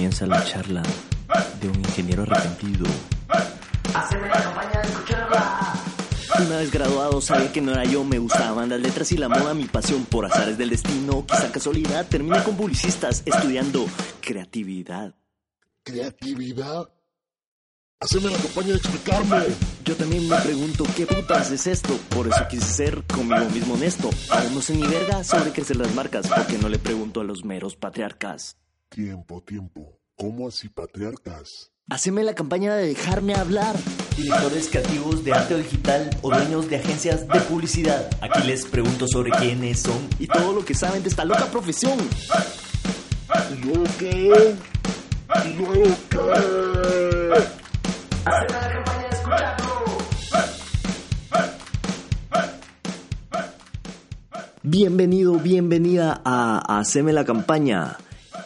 Comienza la charla de un ingeniero arrepentido. Una vez graduado sabía que no era yo, me gustaban las letras y la moda, mi pasión por azares del destino, quizá casualidad, terminé con publicistas estudiando creatividad. ¿Creatividad? Haceme la campaña de explicarme. Yo también me pregunto qué putas es esto, por eso quise ser conmigo mismo honesto. Aún no sé ni verga sobre crecer las marcas, porque no le pregunto a los meros patriarcas. Tiempo, tiempo. ¿Cómo así patriarcas? Haceme la campaña de dejarme hablar. Directores creativos de arte o digital o dueños de agencias de publicidad. Aquí les pregunto sobre quiénes son y todo lo que saben de esta loca profesión. ¿Y luego qué? ¿Y luego qué? Bienvenido, bienvenida a Haceme la campaña.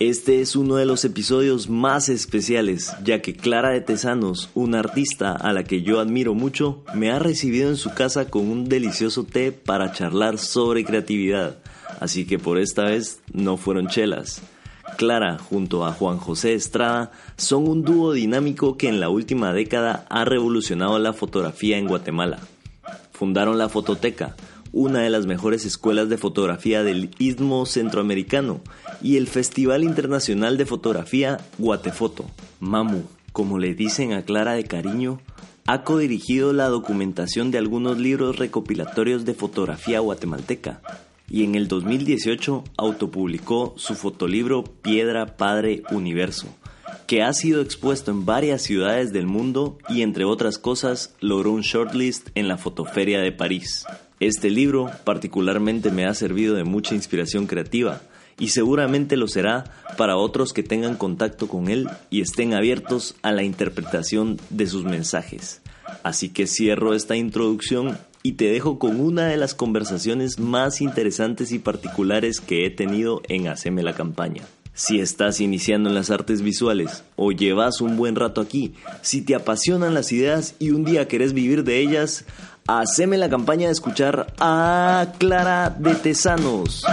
Este es uno de los episodios más especiales, ya que Clara de Tesanos, una artista a la que yo admiro mucho, me ha recibido en su casa con un delicioso té para charlar sobre creatividad. Así que por esta vez no fueron chelas. Clara junto a Juan José Estrada son un dúo dinámico que en la última década ha revolucionado la fotografía en Guatemala. Fundaron la Fototeca, una de las mejores escuelas de fotografía del Istmo Centroamericano, y el Festival Internacional de Fotografía Guatefoto. Mamu, como le dicen a Clara de cariño, ha codirigido la documentación de algunos libros recopilatorios de fotografía guatemalteca y en el 2018 autopublicó su fotolibro Piedra Padre Universo, que ha sido expuesto en varias ciudades del mundo y entre otras cosas logró un shortlist en la Fotoferia de París. Este libro particularmente me ha servido de mucha inspiración creativa y seguramente lo será para otros que tengan contacto con él y estén abiertos a la interpretación de sus mensajes. Así que cierro esta introducción y te dejo con una de las conversaciones más interesantes y particulares que he tenido en Haceme la campaña. Si estás iniciando en las artes visuales o llevas un buen rato aquí, si te apasionan las ideas y un día querés vivir de ellas, haceme la campaña de escuchar a Clara de Tesanos.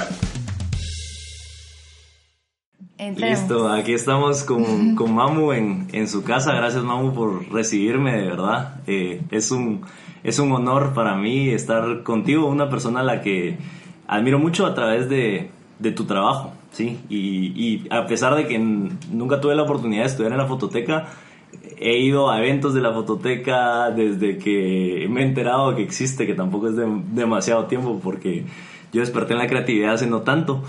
Entremos. Listo, aquí estamos con, con Mamu en, en, su casa. Gracias Mamu por recibirme, de verdad. Eh, es, un, es un honor para mí estar contigo, una persona a la que admiro mucho a través de, de tu trabajo, ¿sí? Y, y, a pesar de que nunca tuve la oportunidad de estudiar en la fototeca, he ido a eventos de la fototeca desde que me he enterado que existe, que tampoco es de, demasiado tiempo porque yo desperté en la creatividad hace no tanto.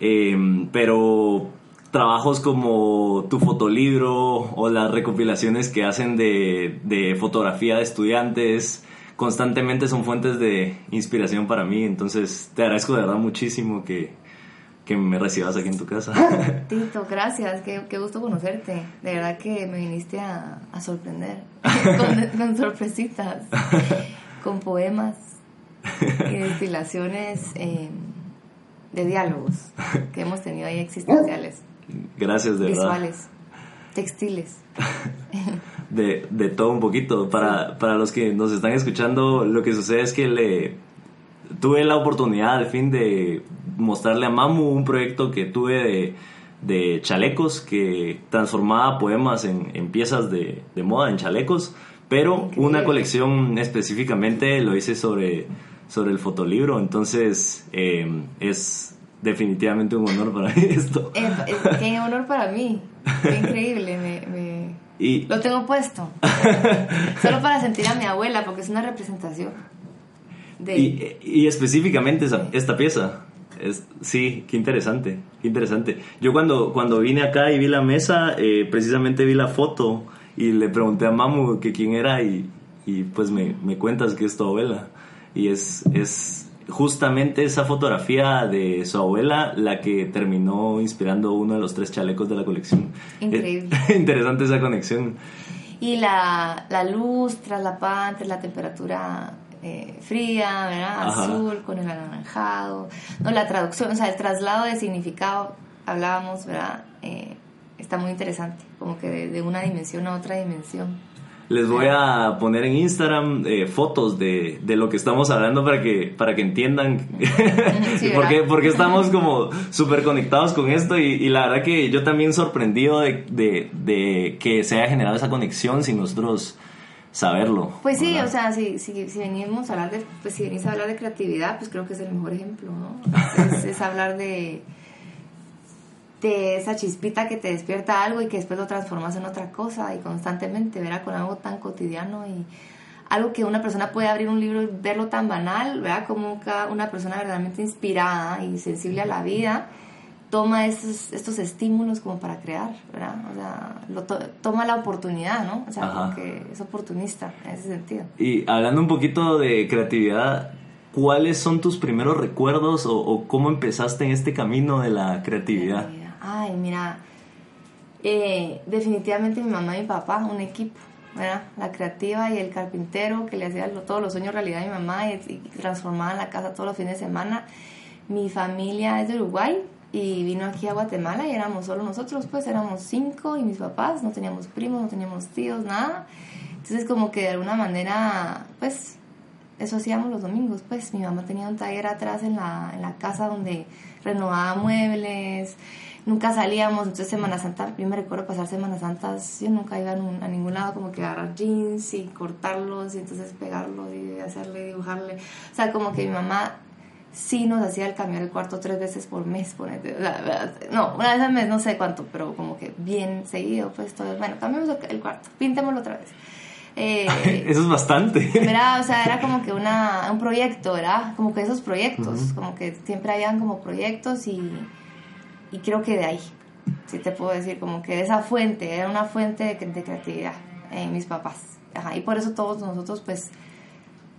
Eh, pero trabajos como tu fotolibro o las recopilaciones que hacen de, de, fotografía de estudiantes constantemente son fuentes de inspiración para mí. Entonces te agradezco de verdad muchísimo que, que me recibas aquí en tu casa. Tito, gracias, qué, qué gusto conocerte. De verdad que me viniste a, a sorprender con, con sorpresitas, con poemas y destilaciones. Eh, de diálogos que hemos tenido ahí existenciales. Gracias, de Visuales, verdad. textiles. De, de, todo un poquito. Para, para los que nos están escuchando, lo que sucede es que le tuve la oportunidad al fin de mostrarle a Mamu un proyecto que tuve de, de chalecos que transformaba poemas en, en piezas de, de, moda, en chalecos, pero una colección específicamente lo hice sobre sobre el fotolibro, entonces eh, es definitivamente un honor para mí esto. Eh, qué honor para mí, qué increíble, me, me... Y, lo tengo puesto, solo para sentir a mi abuela, porque es una representación. De... Y, y específicamente esa, esta pieza, es, sí, qué interesante, qué interesante. Yo cuando, cuando vine acá y vi la mesa, eh, precisamente vi la foto y le pregunté a Mamu que quién era y, y pues me, me cuentas que es tu abuela. y es, es justamente esa fotografía de su abuela la que terminó inspirando uno de los tres chalecos de la colección. Increíble. Interesante esa conexión. Y la, la luz traslapada entre la temperatura eh, fría, ¿verdad? Ajá. Azul con el anaranjado. No, la traducción, o sea, el traslado de significado, hablábamos, ¿verdad? Eh, está muy interesante, como que de, de una dimensión a otra dimensión. Les voy a poner en Instagram eh, fotos de, de lo que estamos hablando para que, para que entiendan Sí, porque, porque estamos como súper conectados con esto y, y la verdad que yo también sorprendido de, de, de que se haya generado esa conexión sin nosotros saberlo. Pues sí, ¿verdad? o sea, si, si, si venimos a hablar de, pues si venís a hablar de creatividad, pues creo que es el mejor ejemplo, ¿no? Es, es hablar de, de esa chispita que te despierta algo y que después lo transformas en otra cosa y constantemente, ¿verdad? Con algo tan cotidiano y algo que una persona puede abrir un libro y verlo tan banal, ¿verdad? Como una persona verdaderamente inspirada y sensible a la vida toma estos, estos estímulos como para crear, ¿verdad? O sea, lo to- toma la oportunidad, ¿no? O sea, como que es oportunista en ese sentido. Y hablando un poquito de creatividad, ¿cuáles son tus primeros recuerdos o, o cómo empezaste en este camino de la creatividad? Ay, mira, eh, definitivamente mi mamá y mi papá, un equipo, ¿verdad? La creativa y el carpintero que le hacía todos los sueños realidad a mi mamá y, y transformaba la casa todos los fines de semana. Mi familia es de Uruguay y vino aquí a Guatemala y éramos solo nosotros, pues éramos cinco y mis papás, no teníamos primos, no teníamos tíos, nada. Entonces como que de alguna manera, pues eso hacíamos los domingos, pues. Mi mamá tenía un taller atrás en la, en la casa donde renovaba muebles, nunca salíamos, entonces Semana Santa, yo me recuerdo pasar Semana Santa, yo nunca iba a, a ningún lado como que agarrar jeans y cortarlos y entonces pegarlos y hacerle, dibujarle, o sea, como que mi mamá sí nos hacía el cambiar el cuarto tres veces por mes, ponete, o sea, no, una vez al mes, no sé cuánto, pero como que bien seguido, pues todo, bueno, cambiamos el- cuarto, pintémoslo otra vez. Eh, Eso es bastante. ¿verdad? O sea, era como que una, un proyecto, ¿verdad? Como que esos proyectos, como que siempre habían como proyectos y, y creo que de ahí, sí te puedo decir, como que de esa fuente, era una fuente de, de creatividad en mis papás. Ajá, y por eso todos nosotros pues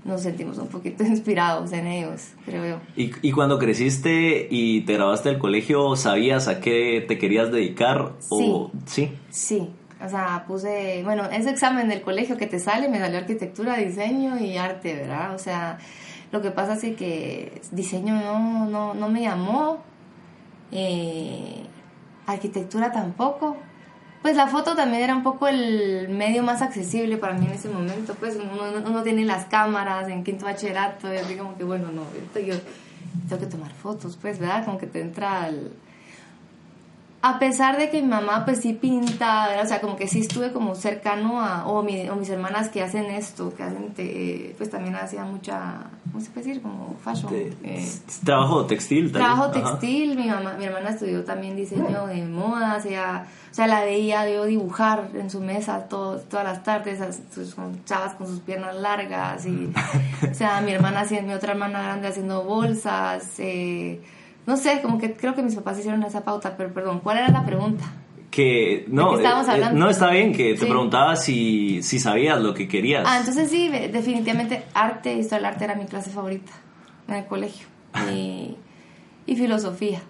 nos sentimos un poquito inspirados en ellos, creo yo. Y, y cuando creciste y te graduaste del colegio, ¿sabías a qué te querías dedicar? O, sí. Sí, o sea, puse, bueno, ese examen del colegio que te sale, me salió arquitectura, diseño y arte, ¿verdad? O sea, lo que pasa es que diseño no, no, no me llamó, eh, arquitectura tampoco. Pues la foto también era un poco el medio más accesible para mí en ese momento, pues uno, uno tiene las cámaras en quinto bachillerato y así como que, bueno, no, yo tengo que tomar fotos, pues, ¿verdad? Como que te entra el, a pesar de que mi mamá pues sí pinta, ¿verdad? o sea, como que sí estuve como cercano a, o, mi- o mis hermanas que hacen esto, que hacen, te- pues también hacía mucha, ¿cómo se puede decir? Como fashion. Eh, trabajo textil. tal Trabajo. Ajá. textil, mi mamá, mi hermana estudió también diseño de modas, ella, o sea, la veía yo dibujar en su mesa todo- todas las tardes, sus con chavas con sus piernas largas y, o sea, mi hermana, mi otra hermana grande haciendo bolsas, eh, no sé, como que creo que mis papás hicieron esa pauta, pero perdón, ¿cuál era la pregunta? Que no, ¿De qué estábamos eh, eh, no está bien que te Sí. preguntaba si, si sabías lo que querías. Ah, entonces sí, definitivamente arte, historia del arte era mi clase favorita en el colegio y, y filosofía.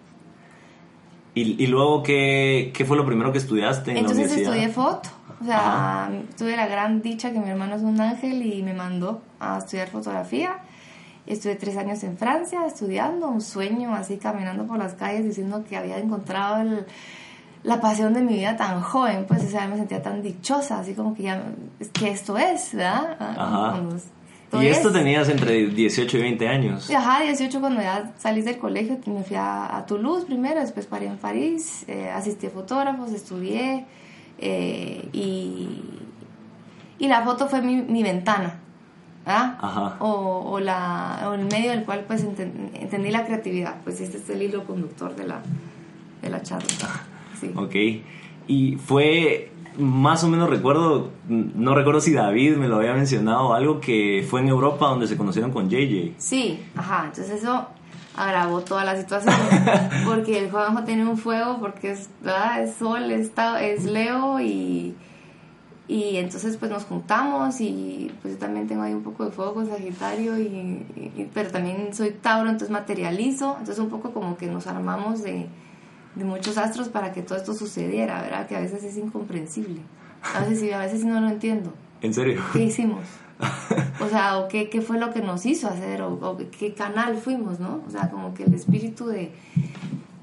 ¿Y, y luego qué, qué fue lo primero que estudiaste en Entonces la universidad? estudié foto. O sea, tuve la gran dicha que mi hermano es un ángel y me mandó a estudiar fotografía. Estuve tres años en Francia estudiando, un sueño, así caminando por las calles diciendo que había encontrado el- la pasión de mi vida tan joven, pues, o sea, me sentía tan dichosa, así como que ya, que esto es, ¿verdad? Ah, Ajá. esto Y esto es. tenías entre 18 y 20 años. Ajá, 18 cuando ya salís del colegio, me fui a, a Toulouse primero, después paré en París, eh, asistí a fotógrafos, estudié eh, y, y la foto fue mi, mi ventana, ¿ah? Ajá. O, o, la, o el medio del cual pues enten- entendí la creatividad, pues este es el hilo conductor de la, de la charla. Sí. Ok. Y fue, más o menos recuerdo, no recuerdo si David me lo había mencionado, algo que fue en Europa donde se conocieron con JJ. Sí, ajá, entonces eso agravó toda la situación, porque el Juanjo tiene un fuego, porque es, ¿verdad? es sol, es, es Leo y, Y entonces pues nos juntamos y pues yo también tengo ahí un poco de fuego con Sagitario, y, y- pero también soy Tauro, entonces materializo, entonces un poco como que nos armamos de, de muchos astros para que todo esto sucediera, ¿verdad? Que a veces es incomprensible, a veces sí, a veces sí no lo entiendo. ¿En serio? ¿Qué hicimos? O sea, o qué, qué fue lo que nos hizo hacer, o, o qué canal fuimos, ¿no? O sea, como que el espíritu de...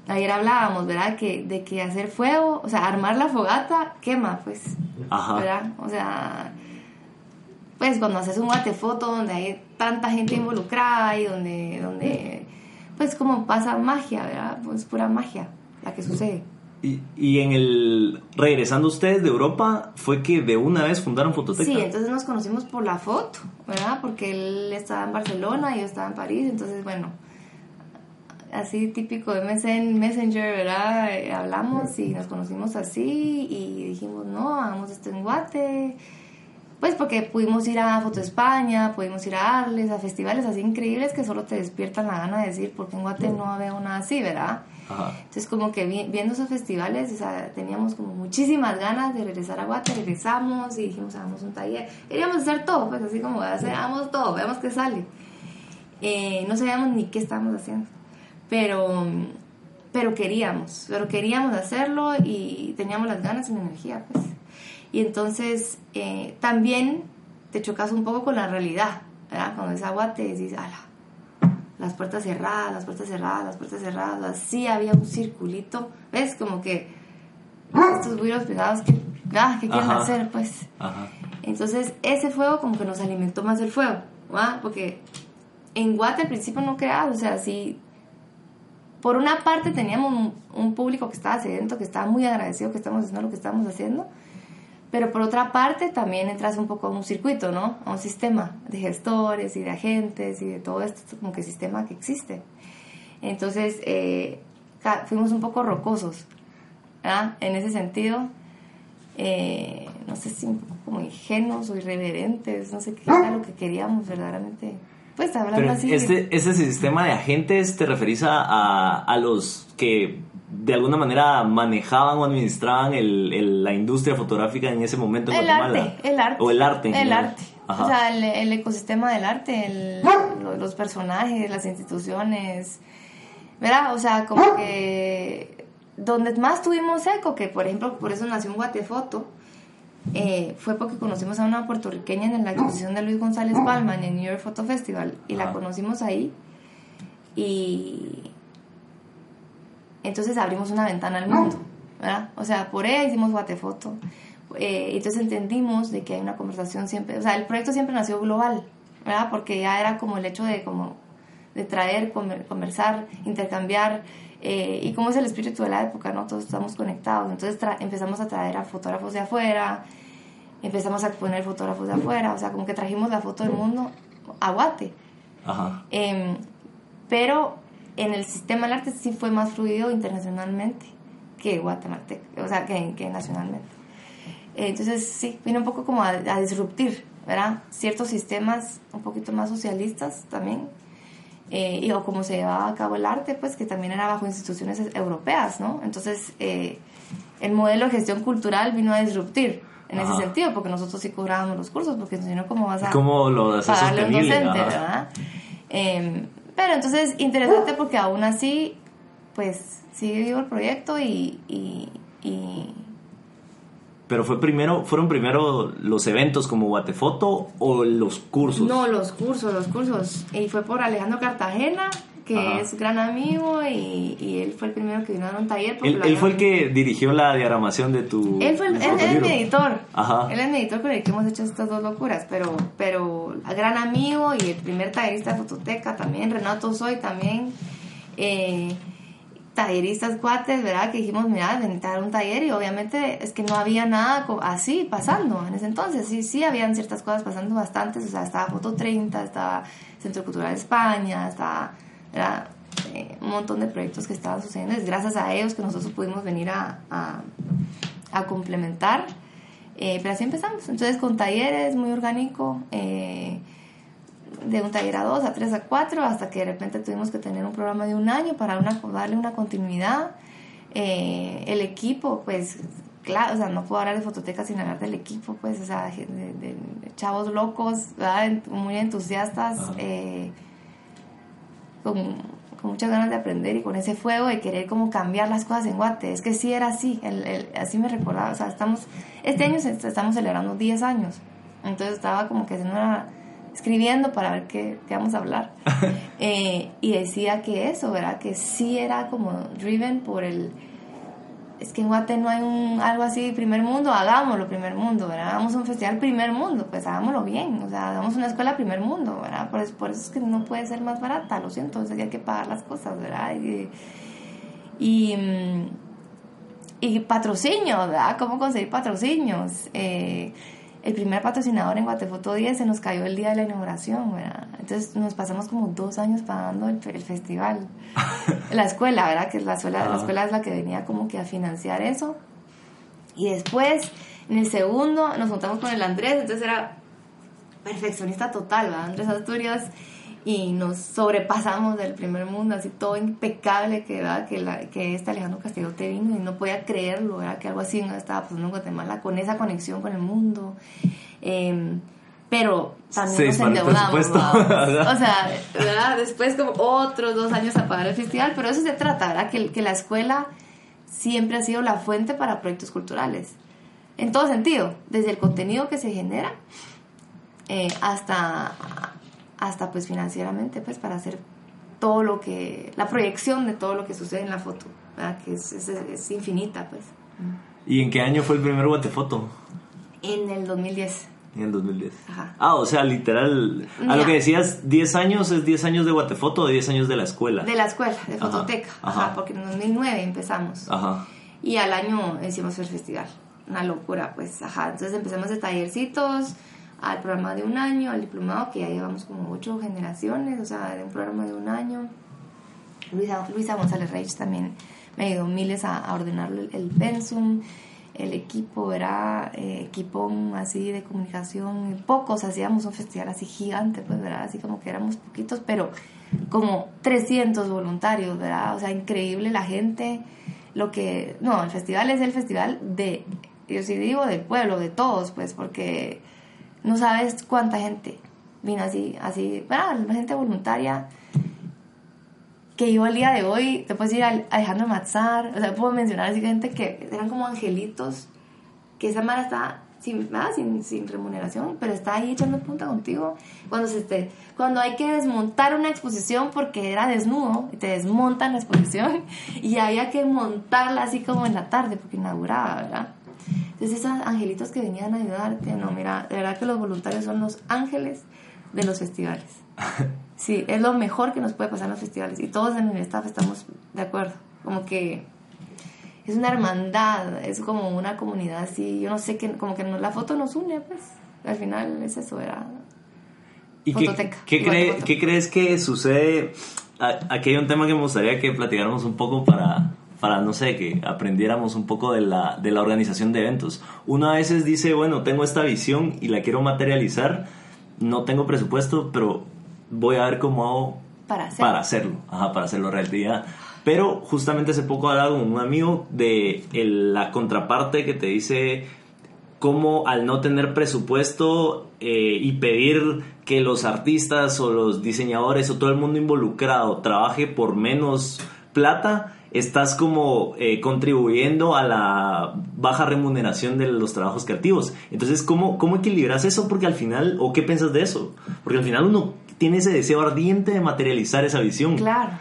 Ayer hablábamos, ¿verdad? Que, de que hacer fuego, o sea, armar la fogata quema, pues. Ajá. ¿Verdad? O sea, pues cuando haces un guatefoto donde hay tanta gente involucrada y donde, donde pues como pasa magia, ¿verdad? Pues pura magia la que sucede. Y, y en el... Regresando ustedes de Europa, fue que de una vez fundaron Fototeca. Sí, entonces nos conocimos por la foto, ¿verdad? Porque él estaba en Barcelona y yo estaba en París, entonces bueno, así típico de Messenger, ¿verdad? Eh, hablamos y nos conocimos así y dijimos, no, hagamos esto en Guate. Pues porque pudimos ir a Foto España, pudimos ir a Arles, a festivales así increíbles que solo te despiertan la gana de decir, porque en Guate no había una así, ¿verdad? Ajá. Entonces como que vi- viendo esos festivales, o sea, teníamos como muchísimas ganas de regresar a Guate, regresamos y dijimos, hagamos un taller. Queríamos hacer todo, pues así como, hagamos todo, veamos qué sale. Eh, no sabíamos ni qué estábamos haciendo, pero, pero queríamos, pero queríamos hacerlo y teníamos las ganas y la energía, pues. Y entonces eh, también te chocas un poco con la realidad, ¿verdad? Cuando es agua te decís, ala, las puertas cerradas, las puertas cerradas, las puertas cerradas, así había un circulito, ¿ves? Como que estos güiros pegados que, ah, ¿qué quieren Ajá. hacer? Pues Ajá. entonces ese fuego como que nos alimentó más el fuego, ¿va? Porque en Guate al principio no creas, o sea, sí, por una parte teníamos un, un público que estaba sedento, que estaba muy agradecido que estamos haciendo lo que estamos haciendo, pero por otra parte también entras un poco a un circuito, ¿no? A un sistema de gestores y de agentes y de todo esto, como que sistema que existe. Entonces eh, fuimos un poco rocosos, ¿verdad? En ese sentido, eh, no sé si un poco como ingenuos o irreverentes, no sé qué era lo que queríamos verdaderamente. Pues hablando Pero así. este, este sistema de agentes te referís a, a, a los que de alguna manera manejaban o administraban el, el- la industria fotográfica en ese momento en el Guatemala. arte, el arte. O el arte. en El general. arte. Ajá. O sea, el, el ecosistema del arte, el- lo- los personajes, las instituciones. ¿Verdad? O sea, como que donde más tuvimos eco, que por ejemplo, por eso nació un Guatefoto, eh, fue porque conocimos a una puertorriqueña en la exposición de Luis González Palma en el New York Photo Festival y la conocimos ahí y entonces abrimos una ventana al mundo, ¿verdad? O sea, por ella hicimos Guatefoto. Eh, entonces entendimos de que hay una conversación siempre, o sea, el proyecto siempre nació global, ¿verdad? Porque ya era como el hecho de como de traer, comer- conversar, intercambiar, eh, y como es el espíritu de la época, ¿no? Todos estamos conectados, entonces empezamos a traer a fotógrafos de afuera, empezamos a poner fotógrafos de afuera, o sea, como que trajimos la foto del mundo a Guate. Ajá. Em, pero en el sistema del arte sí fue más fluido internacionalmente que guatemalteco, o sea, que, que nacionalmente. Eh, Entonces sí, vino un poco como a, a disruptir, ¿verdad? Ciertos sistemas un poquito más socialistas también, eh, y o como se llevaba a cabo el arte, pues que también era bajo instituciones europeas, ¿no? Entonces eh, el modelo de gestión cultural vino a disruptir en Ajá. ese sentido, porque nosotros sí cobrábamos los cursos, porque si no, ¿cómo vas a ¿Cómo lo pagarle a un sostenible? docente, Ajá. ¿verdad? Em, pero entonces, interesante porque aún así, pues sigue vivo el proyecto y, y, y- Pero fue primero, fueron primero los eventos como Guatefoto o los cursos. No, los cursos, los cursos. Y fue por Alejandro Cartagena, que Ajá. es gran amigo y, y él fue el primero que vino a dar un taller. Él, él fue el que dirigió la diagramación de tu. Él fue el, él, tu él es libro. mi editor. Ajá. Él es mi editor con el que hemos hecho estas dos locuras, pero, pero gran amigo y el primer tallerista de Fototeca también, Renato Soy también. Eh, talleristas cuates, ¿verdad? Que dijimos, mira, ven a dar un taller y obviamente es que no había nada así pasando en ese entonces. Sí, sí, habían ciertas cosas pasando bastantes, o sea, estaba Foto 30, estaba Centro Cultural España, estaba. Eh, un montón de proyectos que estaban sucediendo. Es gracias a ellos que nosotros pudimos venir a, a, a complementar. Eh, pero así empezamos. Entonces con talleres muy orgánico, eh, de un taller a dos, a tres, a cuatro, hasta que de repente tuvimos que tener un programa de un año para una, darle una continuidad. Eh, el equipo, pues claro, o sea, no puedo hablar de fototeca sin hablar del equipo, pues, o sea, de, de- de chavos locos, ¿verdad? Muy entusiastas, eh, con, con muchas ganas de aprender y con ese fuego de querer como cambiar las cosas en Guate. Es que sí era así, el, el- así me recordaba, o sea, estamos, este año estamos celebrando 10 años, entonces estaba como que haciendo una, escribiendo para ver qué, qué vamos a hablar. Eh, y decía que eso, ¿verdad? Que sí era como driven por el es que en Guate no hay un, algo así, primer mundo, hagámoslo primer mundo, ¿verdad? Hagamos un festival primer mundo, pues hagámoslo bien, o sea, hagamos una escuela primer mundo, ¿verdad? Por eso, por eso es que no puede ser más barata, lo siento, es que hay que pagar las cosas, ¿verdad? Y, y, mm, y patrocinios, ¿verdad? ¿Cómo conseguir patrocinios? Eh, el primer patrocinador en Guatefoto 10 se nos cayó el día de la inauguración, ¿verdad? Entonces nos pasamos como dos años pagando el, el festival. la escuela, ¿verdad? Que la escuela, la Ah. escuela es la que venía como que a financiar eso. Y después, en el segundo, nos juntamos con el Andrés, entonces era perfeccionista total, ¿verdad? Andrés Asturias, y nos sobrepasamos del primer mundo, así todo impecable que, ¿verdad? que, la, que este Alejandro Castellote vino y no podía creerlo, ¿verdad? que algo así no estaba pasando en Guatemala con esa conexión con el mundo. Em, pero también Se nos endeudamos. O sea, ¿verdad? Después como otros dos años a pagar el festival, pero eso se trata, ¿verdad? Que, que la escuela siempre ha sido la fuente para proyectos culturales. En todo sentido, desde el contenido que se genera eh, hasta, hasta pues financieramente, pues para hacer todo lo que, la proyección de todo lo que sucede en la foto, ¿verdad? Que es, es, es infinita, pues. ¿Y en qué año fue el primer Guatefoto? En el 2010. En el 2010. Ajá. Ah, o sea, literal. A lo que decías, 10 años es 10 años de Guatefoto o 10 años de la escuela. De la escuela, de Ajá, fototeca, ajá. ajá, porque en 2009 empezamos. Ajá. Y al año hicimos el festival. Una locura, pues, ajá. Entonces empezamos de tallercitos al programa de un año, al diplomado, que ya llevamos como ocho generaciones, o sea, de un programa de un año. Luisa, Luisa González Reich también me ayudó miles a, ordenar el, el pensum, el equipo, era eh, equipón así de comunicación, pocos, hacíamos un festival así gigante, pues, ¿verdad? Así como que éramos poquitos, pero como 300 voluntarios, ¿verdad? O sea, increíble la gente, lo que... No, el festival es el festival de, yo sí digo, del pueblo, de todos, pues, porque no sabes cuánta gente vino así, así, ¿verdad? La gente voluntaria que yo al día de hoy, te puedes ir a Alejandro Matzar, o sea, puedo mencionar así gente que eran como angelitos, que esa mara está sin, nada, sin, sin remuneración, pero está ahí echando punta contigo. Cuando, se te, cuando hay que desmontar una exposición porque era desnudo, y te desmontan la exposición, y había que montarla así como en la tarde porque inauguraba, ¿verdad? Entonces esos angelitos que venían a ayudarte, no, mira, de verdad que los voluntarios son los ángeles de los festivales. Sí, es lo mejor que nos puede pasar en los festivales. Y todos en mi staff estamos de acuerdo. Como que es una hermandad, es como una comunidad así. Yo no sé, que, como que no, la foto nos une, pues. Al final es eso, era. ¿Y qué, Fototeca, qué, cree- qué crees que sucede? A- Aquí hay un tema que me gustaría que platicáramos un poco para, para no sé, que aprendiéramos un poco de la, de la organización de eventos. Uno a veces dice, bueno, tengo esta visión y la quiero materializar, no tengo presupuesto, pero voy a ver cómo hago Para hacer. para hacerlo, ajá, para hacerlo realidad. Pero justamente hace poco hablaba con un amigo de el- la contraparte que te dice cómo al no tener presupuesto eh, y pedir que los artistas o los diseñadores o todo el mundo involucrado trabaje por menos plata, estás como eh, contribuyendo a la baja remuneración de los trabajos creativos. Entonces, ¿cómo, ¿cómo equilibras eso? Porque al final, ¿o qué piensas de eso? Porque al final uno tiene ese deseo ardiente de materializar esa visión. Claro.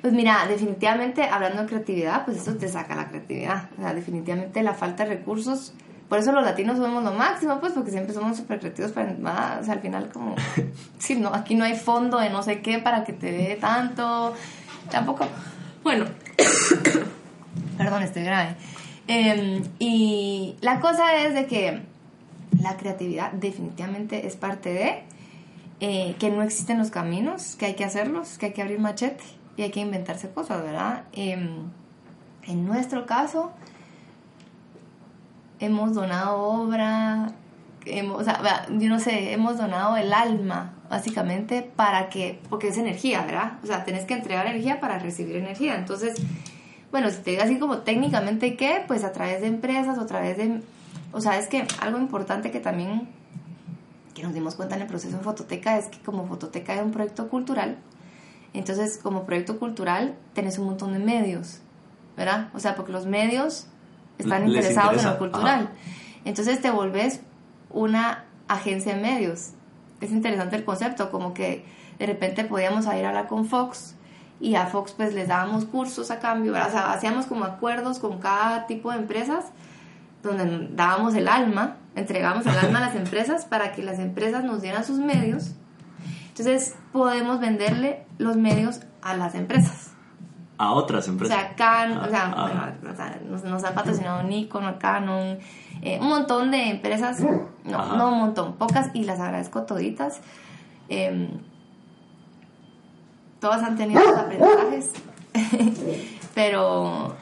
Pues mira, definitivamente hablando de creatividad, pues eso te saca la creatividad. O sea, definitivamente la falta de recursos. Por eso los latinos somos lo máximo, pues porque siempre somos súper creativos para. O sea, al final como, sí, no, aquí no hay fondo de no sé qué para que te dé tanto. Tampoco, bueno, perdón, estoy grave. Eh, y la cosa es de que la creatividad definitivamente es parte de eh, que no existen los caminos, que hay que hacerlos, que hay que abrir machete y hay que inventarse cosas, ¿verdad? Em, en nuestro caso, hemos donado obra, hemos, o sea, yo no sé, hemos donado el alma, básicamente, para que, porque es energía, ¿verdad? O sea, tenés que entregar energía para recibir energía. Entonces, bueno, si te digo así como técnicamente qué, pues a través de empresas o a través de... O sea, es que algo importante que también que nos dimos cuenta en el proceso en Fototeca es que como Fototeca es un proyecto cultural, entonces como proyecto cultural tenés un montón de medios, ¿verdad? O sea, porque los medios están interesados en lo cultural. ajá. Entonces te volvés una agencia de medios. Es interesante el concepto, como que de repente podíamos ir a la con Fox y a Fox pues les dábamos cursos a cambio, ¿verdad? o sea, hacíamos como acuerdos con cada tipo de empresas donde dábamos el alma, entregábamos el alma a las empresas para que las empresas nos dieran sus medios. Entonces podemos venderle los medios a las empresas. A otras O empresas. sea, Canon, Ah, o sea, ah. bueno, o sea, nos, nos han patrocinado Nikon, Canon, eh, un montón de empresas, no, Ajá. no un montón, pocas, y las agradezco toditas. Em, todas han tenido sus aprendizajes, pero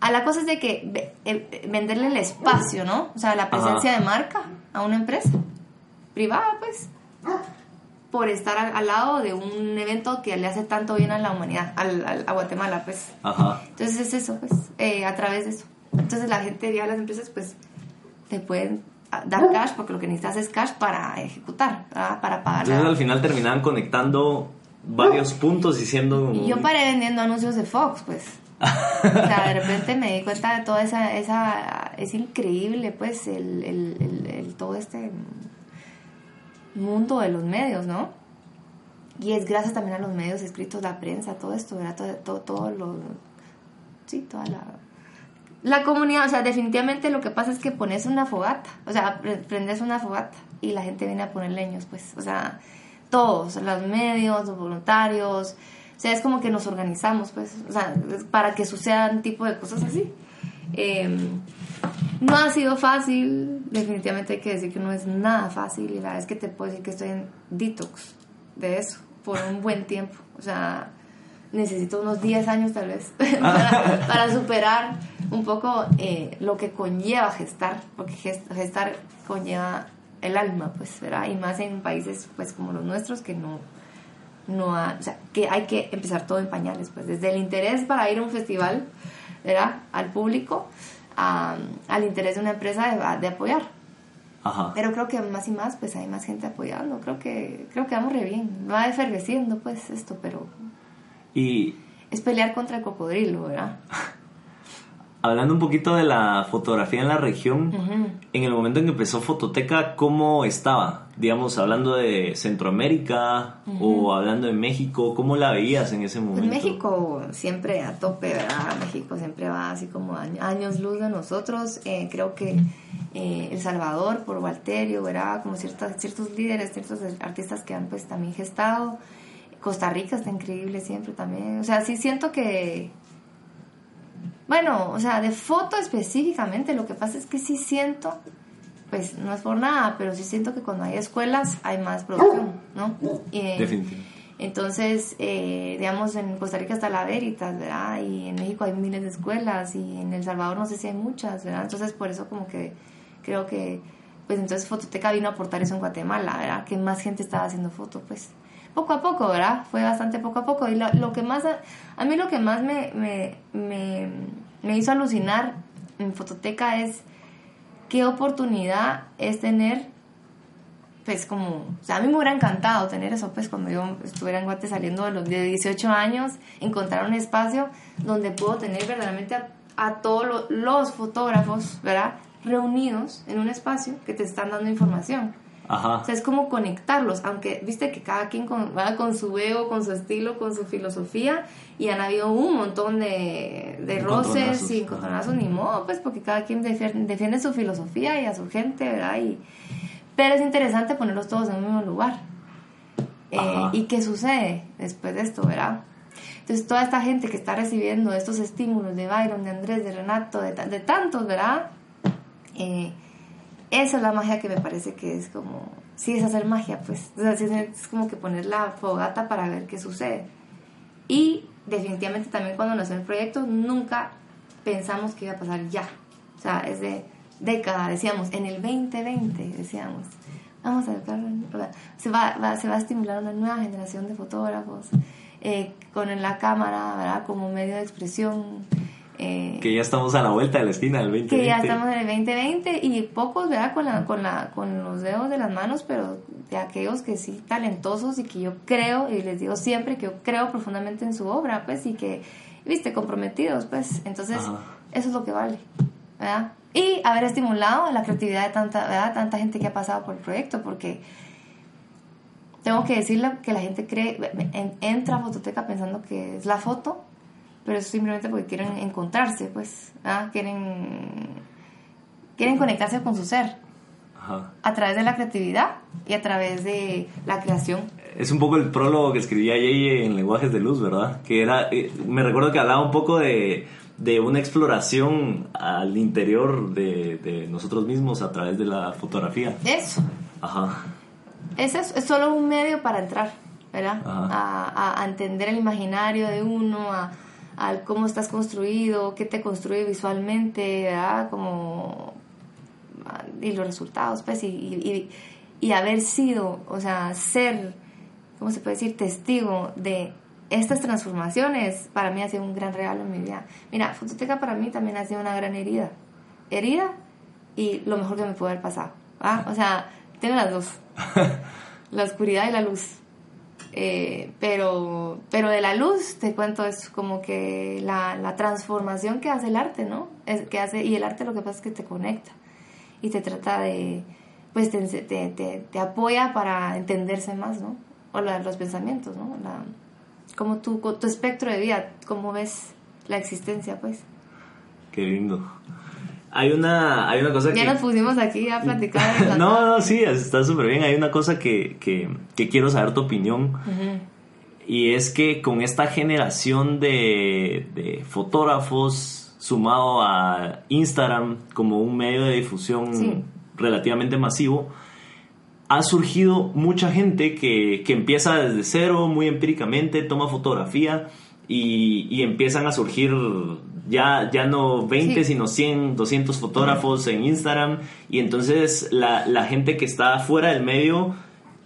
a la cosa es de que ve- eh, venderle el espacio, ¿no? O sea, la presencia Ajá. de marca a una empresa privada, pues por estar a- al lado de un evento que le hace tanto bien a la humanidad, al, al- a Guatemala, pues. Ajá. Entonces es eso, pues, eh, a través de eso. Entonces la gente ya las empresas, pues, te pueden ah, dar cash, porque lo que necesitas es cash para ejecutar, ¿verdad? para pagar. Entonces al final terminaban conectando varios puntos y siendo... Y yo paré vendiendo anuncios de Fox, pues. O sea, de repente me di cuenta de toda esa... esa es increíble, pues, el, el, el- el- todo este mundo de los medios, ¿no? Y es gracias también a los medios escritos, la prensa, todo esto, ¿verdad? Todo, todo, todo lo... Sí, toda la... La comunidad, o sea, definitivamente lo que pasa es que pones una fogata, o sea, pre- prendes una fogata y la gente viene a poner leños, pues, o sea, todos, los medios, los voluntarios, o sea, es como que nos organizamos, pues, o sea, para que sucedan tipo de cosas así. Eh, no ha sido fácil, definitivamente hay que decir que no es nada fácil y la verdad es que te puedo decir que estoy en detox de eso por un buen tiempo, o sea, necesito unos 10 años tal vez para, para superar un poco eh, lo que conlleva gestar, porque gest- gestar conlleva el alma, pues, ¿verdad? Y más en países pues como los nuestros que no, no ha- o sea, que hay que empezar todo en pañales, pues, desde el interés para ir a un festival, ¿verdad? Al público, a- al interés de una empresa de, de apoyar. Ajá. Pero creo que más y más, pues hay más gente apoyando. Creo que, creo que vamos re bien. Va efervesciendo, pues, esto, pero Y es pelear contra el cocodrilo, ¿verdad? hablando un poquito de la fotografía en la región, en el momento en que empezó Fototeca, ¿cómo estaba? Digamos, hablando de Centroamérica o hablando de México, ¿cómo la veías en ese Pues momento? México siempre a tope, ¿verdad? México siempre va así como año- años luz de nosotros. Eh, creo que eh, El Salvador, por Walterio, ¿verdad? Como ciertas, ciertos líderes, ciertos artistas que han pues también gestado. Costa Rica está increíble siempre también. O sea, sí siento que... Bueno, o sea, de foto específicamente, lo que pasa es que sí siento, pues no es por nada, pero sí siento que cuando hay escuelas hay más producción, ¿no? Eh, Definitivo. entonces, eh, digamos, en Costa Rica está la Veritas, ¿verdad? Y en México hay miles de escuelas y en El Salvador no sé si hay muchas, ¿verdad? Entonces, por eso como que creo que, pues entonces Fototeca vino a aportar eso en Guatemala, ¿verdad? Que más gente estaba haciendo foto, pues poco a poco, ¿verdad? Fue bastante poco a poco. Y lo, lo que más, a, a mí lo que más me, me, me, me hizo alucinar en Fototeca es qué oportunidad es tener pues como, o sea, a mí me hubiera encantado tener eso, pues cuando yo estuviera en Guate saliendo de los de 18 años, encontrar un espacio donde puedo tener verdaderamente a, todos lo- los fotógrafos, ¿verdad? Reunidos en un espacio que te están dando información. Ajá. O sea, es como conectarlos, aunque viste que cada quien con, va con su ego, con su estilo, con su filosofía, y han habido un montón de, de roces y encontronazos, ni modo, pues porque cada quien defiende, defiende su filosofía y a su gente, ¿verdad? Y, pero es interesante ponerlos todos en un mismo lugar. Eh. ¿Y qué sucede después de esto, verdad? Entonces, toda esta gente que está recibiendo estos estímulos de Byron, de Andrés, de Renato, de, de tantos, ¿verdad? Eh, esa es la magia que me parece que es como, sí es hacer magia, pues, es, como que poner la fogata para ver qué sucede. Y definitivamente también cuando nació el proyecto nunca pensamos que iba a pasar ya. O sea, es de década, decíamos, en el 2020, decíamos, vamos a educar, se va, va- se va a estimular una nueva generación de fotógrafos eh, con la cámara, ¿verdad? Como medio de expresión, Eh, que ya estamos a la vuelta de la esquina del 2020. que ya estamos en el 2020 y pocos, ¿verdad? Con, la, con, la, con los dedos de las manos, pero de aquellos que sí, talentosos y que yo creo, y les digo siempre que yo creo profundamente en su obra, pues, y que, viste, comprometidos, pues. Entonces, Ajá. eso es lo que vale, ¿verdad? Y haber estimulado la creatividad de tanta, ¿verdad? tanta gente que ha pasado por el proyecto, porque tengo que decirle que la gente cree, en- entra a Fototeca pensando que es la foto, pero es simplemente porque quieren encontrarse, pues, ¿ah? quieren, quieren conectarse con su ser Ajá. a través de la creatividad y a través de la creación. Es un poco el prólogo que escribía Yeye en Lenguajes de Luz, ¿verdad? Que era, eh, me recuerdo que hablaba un poco de, de una exploración al interior de, de nosotros mismos a través de la fotografía. Eso, Ajá. es, eso, es solo un medio para entrar, ¿verdad? A, a- a entender el imaginario de uno, a, a cómo estás construido, qué te construye visualmente, ¿verdad? Como, y los resultados, pues, y, y, y, haber sido, o sea, ser, ¿cómo se puede decir?, testigo de estas transformaciones, para mí ha sido un gran regalo en mi vida. Mira, Fototeca para mí también ha sido una gran herida. Herida y lo mejor que me pudo haber pasado. ¿ah? O sea, tengo las dos. la oscuridad y la luz. Eh, pero, pero de la luz, te cuento, es como que la, la transformación que hace el arte, ¿no? Es, que hace, y el arte lo que pasa es que te conecta y te trata de, pues te, te, te, te apoya para entenderse más, ¿no? O la- los pensamientos, ¿no? La, como tu, tu espectro de vida, cómo ves la existencia, pues. Qué lindo. Hay una, hay una cosa Ya que... nos pusimos aquí a platicar. de no, no, sí, está súper bien. Hay una cosa que, que, que quiero saber tu opinión. Y es que con esta generación de, de fotógrafos sumado a Instagram como un medio de difusión Sí. relativamente masivo, ha surgido mucha gente que, que empieza desde cero, muy empíricamente, toma fotografía y, y empiezan a surgir ya, ya no 20, Sí. sino 100, 200 fotógrafos en Instagram y entonces la, la gente que está fuera del medio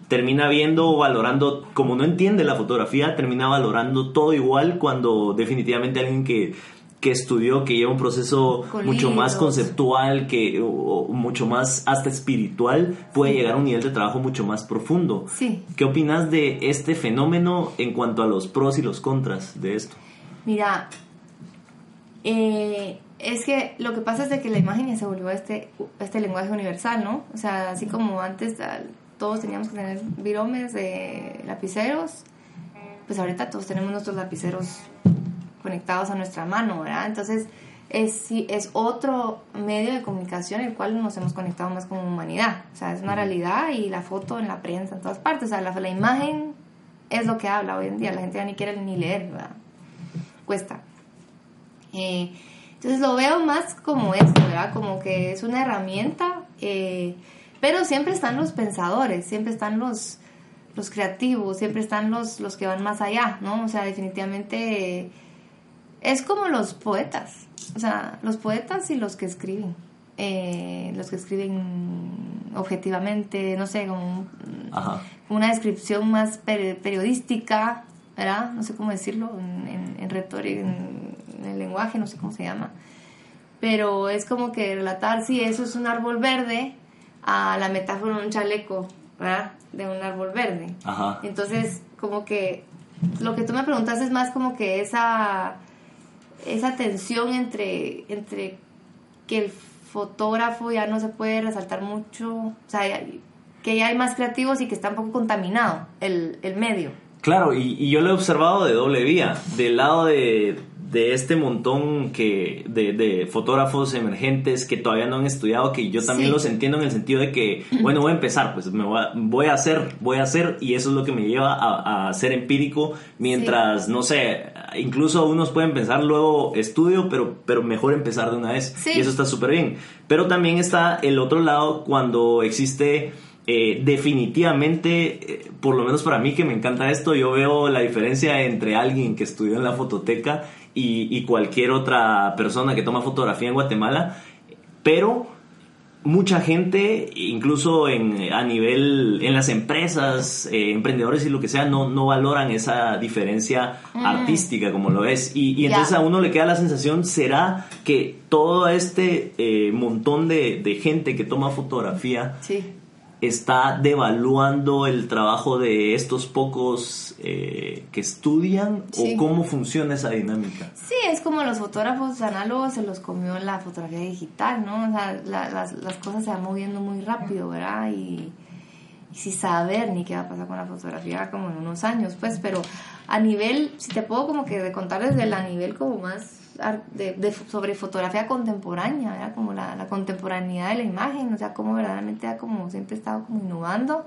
termina viendo o valorando, como no entiende la fotografía, termina valorando todo igual cuando definitivamente alguien que, que estudió, que lleva un proceso Con mucho más conceptual, que, o, o mucho más hasta espiritual, puede llegar a un nivel de trabajo mucho más profundo. Sí. ¿Qué opinas de este fenómeno en cuanto a los pros y los contras de esto? Mira, eh, es que lo que pasa es de que la imagen ya se volvió este, este lenguaje universal, ¿no? O sea, así como antes todos teníamos que tener viromes de lapiceros, pues ahorita todos tenemos nuestros lapiceros conectados a nuestra mano, ¿verdad? Entonces es, es otro medio de comunicación el cual nos hemos conectado más como humanidad. O sea, es una realidad y la foto en la prensa, en todas partes. O sea, la, la imagen es lo que habla hoy en día. La gente ya ni quiere ni leer, ¿verdad? Cuesta. Eh, entonces lo veo más como esto, ¿verdad? Como que es una herramienta, eh, pero siempre están los pensadores, siempre están los, los creativos, siempre están los, los que van más allá, ¿no? O sea, definitivamente eh, es como los poetas, o sea, los poetas y los que escriben, eh, los que escriben objetivamente, no sé, como Ajá. una descripción más peri- periodística, ¿verdad? No sé cómo decirlo, en, en, en retórica, en, en el lenguaje, no sé cómo se llama. Pero es como que relatar si eso es un árbol verde a la metáfora de un chaleco, ¿verdad? De un árbol verde. Ajá. Entonces, como que lo que tú me preguntas es más como que esa, esa tensión entre, entre que el fotógrafo ya no se puede resaltar mucho, o sea, ya- que ya hay más creativos y que está un poco contaminado el, el medio. Claro, y, y yo lo he observado de doble vía, del lado de, de este montón que, de, de fotógrafos emergentes que todavía no han estudiado, que yo también Sí. los entiendo en el sentido de que, bueno, voy a empezar, pues me voy a, voy a hacer, voy a hacer, y eso es lo que me lleva a, a ser empírico, mientras, no sé, incluso unos pueden pensar luego estudio, pero, pero mejor empezar de una vez, Sí. y eso está súper bien. Pero también está el otro lado cuando existe eh, definitivamente, eh, por lo menos para mí que me encanta esto, yo veo la diferencia entre alguien que estudió en la fototeca y, y cualquier otra persona que toma fotografía en Guatemala, pero mucha gente, incluso en, a nivel, en las empresas, eh, emprendedores y lo que sea, no, no valoran esa diferencia artística como lo es. Y, y entonces a uno le queda la sensación, ¿será que todo este eh, montón de, de gente que toma fotografía Sí. Está devaluando el trabajo de estos pocos eh, que estudian? Sí. ¿O cómo funciona esa dinámica? Sí, es como los fotógrafos análogos se los comió la fotografía digital, ¿no? O sea, la- las, las cosas se van moviendo muy rápido, ¿verdad? Y, y sin saber ni qué va a pasar con la fotografía como en unos años, pues, pero a nivel, si te puedo como que contar desde el nivel como más de, de- sobre fotografía contemporánea, ¿verdad? Como la, la contemporaneidad de la imagen, o sea, cómo verdaderamente ha como siempre estado como innovando,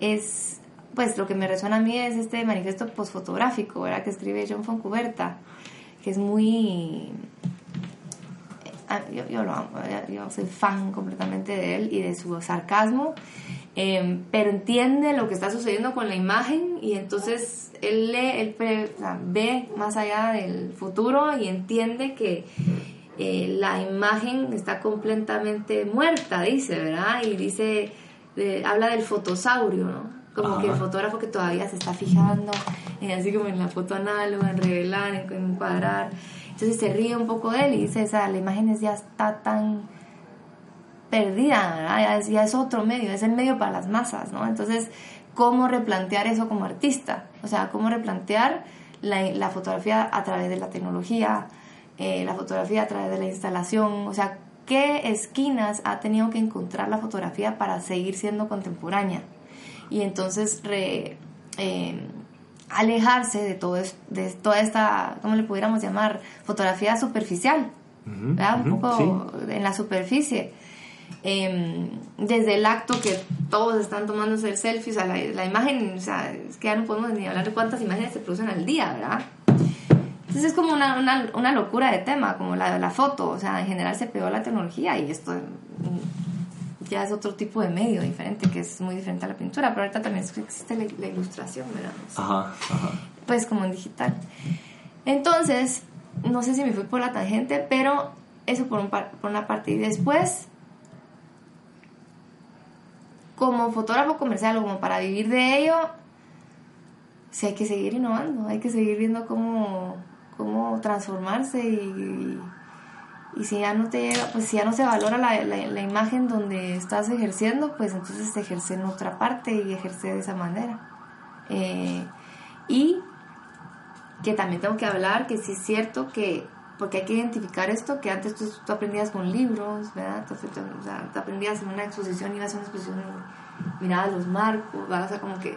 es, pues lo que me resuena a mí es este manifiesto postfotográfico, ¿verdad? Que escribe John Foncuberta, que es muy... ah, Yo, yo lo amo, yo soy fan completamente de él y de su sarcasmo, eh, pero entiende lo que está sucediendo con la imagen y entonces él lee, él pre- o sea, ve más allá del futuro y entiende que eh, la imagen está completamente muerta, dice, ¿verdad? Y dice, de- habla del fotosaurio, ¿no? Como que el fotógrafo que todavía se está fijando, en, así como en la foto análoga, en revelar, en, en encuadrar. Entonces se ríe un poco de él y dice, o sea, la imagen ya está tan perdida, ¿verdad? Ya es, ya es otro medio, es el medio para las masas, ¿no? Entonces, ¿cómo replantear eso como artista? O sea, ¿cómo replantear la, la fotografía a través de la tecnología, eh, la fotografía a través de la instalación? O sea, ¿qué esquinas ha tenido que encontrar la fotografía para seguir siendo contemporánea? Y entonces, re- eh, alejarse de, todo es- de toda esta, ¿cómo le pudiéramos llamar? Fotografía superficial, ¿verdad? Un poco en la superficie. Em, desde el acto que todos están tomándose el selfie, o sea, la, la imagen, o sea, es que ya no podemos ni hablar de cuántas imágenes se producen al día, ¿verdad? Entonces es como una, una, una locura de tema, como la la foto, o sea, en general se pegó la tecnología y esto ya es otro tipo de medio diferente, que es muy diferente a la pintura, pero ahorita también existe la, la ilustración, ¿verdad? Ajá, ajá. pues como en digital. Entonces, no sé si me fui por la tangente, pero eso por, un par- por una parte. Y después, como fotógrafo comercial o como para vivir de ello, sí hay que seguir innovando, hay que seguir viendo cómo, cómo transformarse y, y si ya no te llega, pues si ya no se valora la, la, imagen donde estás ejerciendo, pues entonces ejercer en otra parte y ejercer de esa manera. Eh, y que también tengo que hablar que sí es cierto que porque hay que identificar esto que antes tú, tú aprendías con libros verdad Tú- tú- o sea, tú aprendías en una exposición ibas a una exposición y mirabas los marcos ¿verdad? o sea como que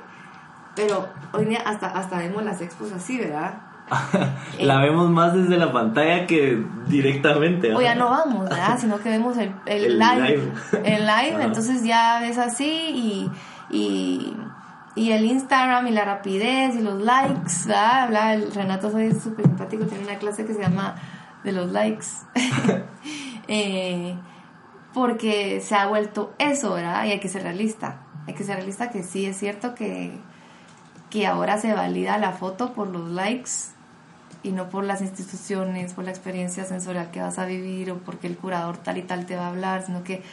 pero hoy día hasta hasta vemos las expos así verdad La vemos más desde la pantalla que directamente. o ya no vamos verdad sino que vemos el, el, El live, live. el live Ajá. entonces ya ves así y, y y el Instagram y la rapidez y los likes, ¿verdad? Habla el Renato soy súper simpático, tiene una clase que se llama de los likes. Eh, porque se ha vuelto eso, ¿verdad? Y hay que ser realista. Hay que ser realista que sí es cierto que, que ahora se valida la foto por los likes y no por las instituciones, por la experiencia sensorial que vas a vivir o porque el curador tal y tal te va a hablar, sino que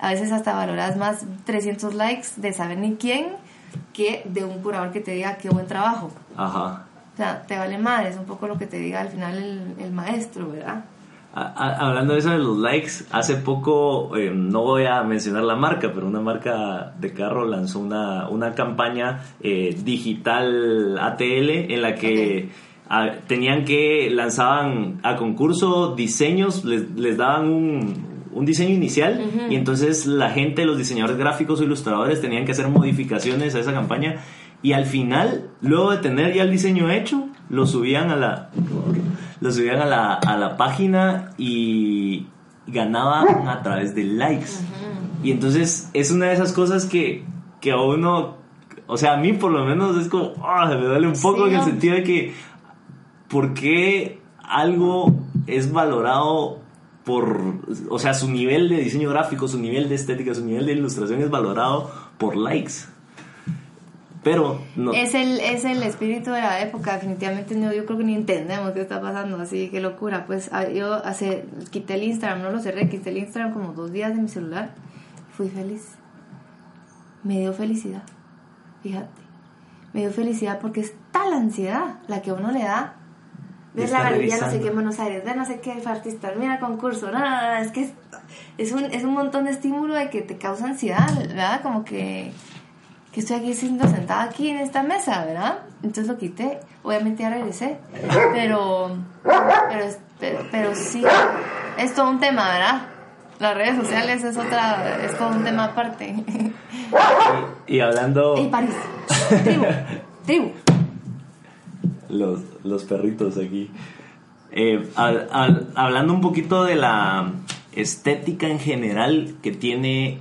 a veces hasta valoras más 300 likes de saber ni quién que de un curador que te diga qué buen trabajo. Ajá. O sea, te vale madre, es un poco lo que te diga al final el, el maestro, ¿verdad? A- a- hablando de eso de los likes, hace poco, eh, no voy a mencionar la marca, pero una marca de carro lanzó una, una campaña eh, digital ATL en la que ah, tenían que, lanzaban a concurso diseños, les, les daban un, un diseño inicial y entonces la gente, los diseñadores gráficos o ilustradores tenían que hacer modificaciones a esa campaña y al final, luego de tener ya el diseño hecho, lo subían a la lo subían a la, a la página y ganaban a través de likes. Y entonces es una de esas cosas que, que a uno, o sea, a mí por lo menos es como, ah, me duele un poco Sí, en el sentido de que, ¿por qué algo es valorado por, o sea, su nivel de diseño gráfico, su nivel de estética, su nivel de ilustración es valorado por likes? pero no. Es el, es el espíritu de la época, definitivamente no, yo creo que ni entendemos qué está pasando, así que locura. Pues ah, yo hace, quité el Instagram, no lo cerré, quité el Instagram como dos días de mi celular, fui feliz. Me dio felicidad, fíjate. Me dio felicidad porque es tal ansiedad la que uno le da. Ves la galería, no sé revisando. qué en Buenos Aires, de no sé qué artistas, mira concurso, no, no, no, es que es, es un, es un montón de estímulo de que te causa ansiedad, ¿verdad? Como que que estoy aquí siendo sentada aquí en esta mesa, ¿verdad? Entonces lo quité, obviamente ya regresé, pero, pero, pero, pero sí, es todo un tema, ¿verdad? Las redes sociales es otra, es todo un tema aparte. Y hablando ¡Ey, París! Tribu, tribu. Los, los perritos aquí. Eh, hablando un poquito de la estética en general que tiene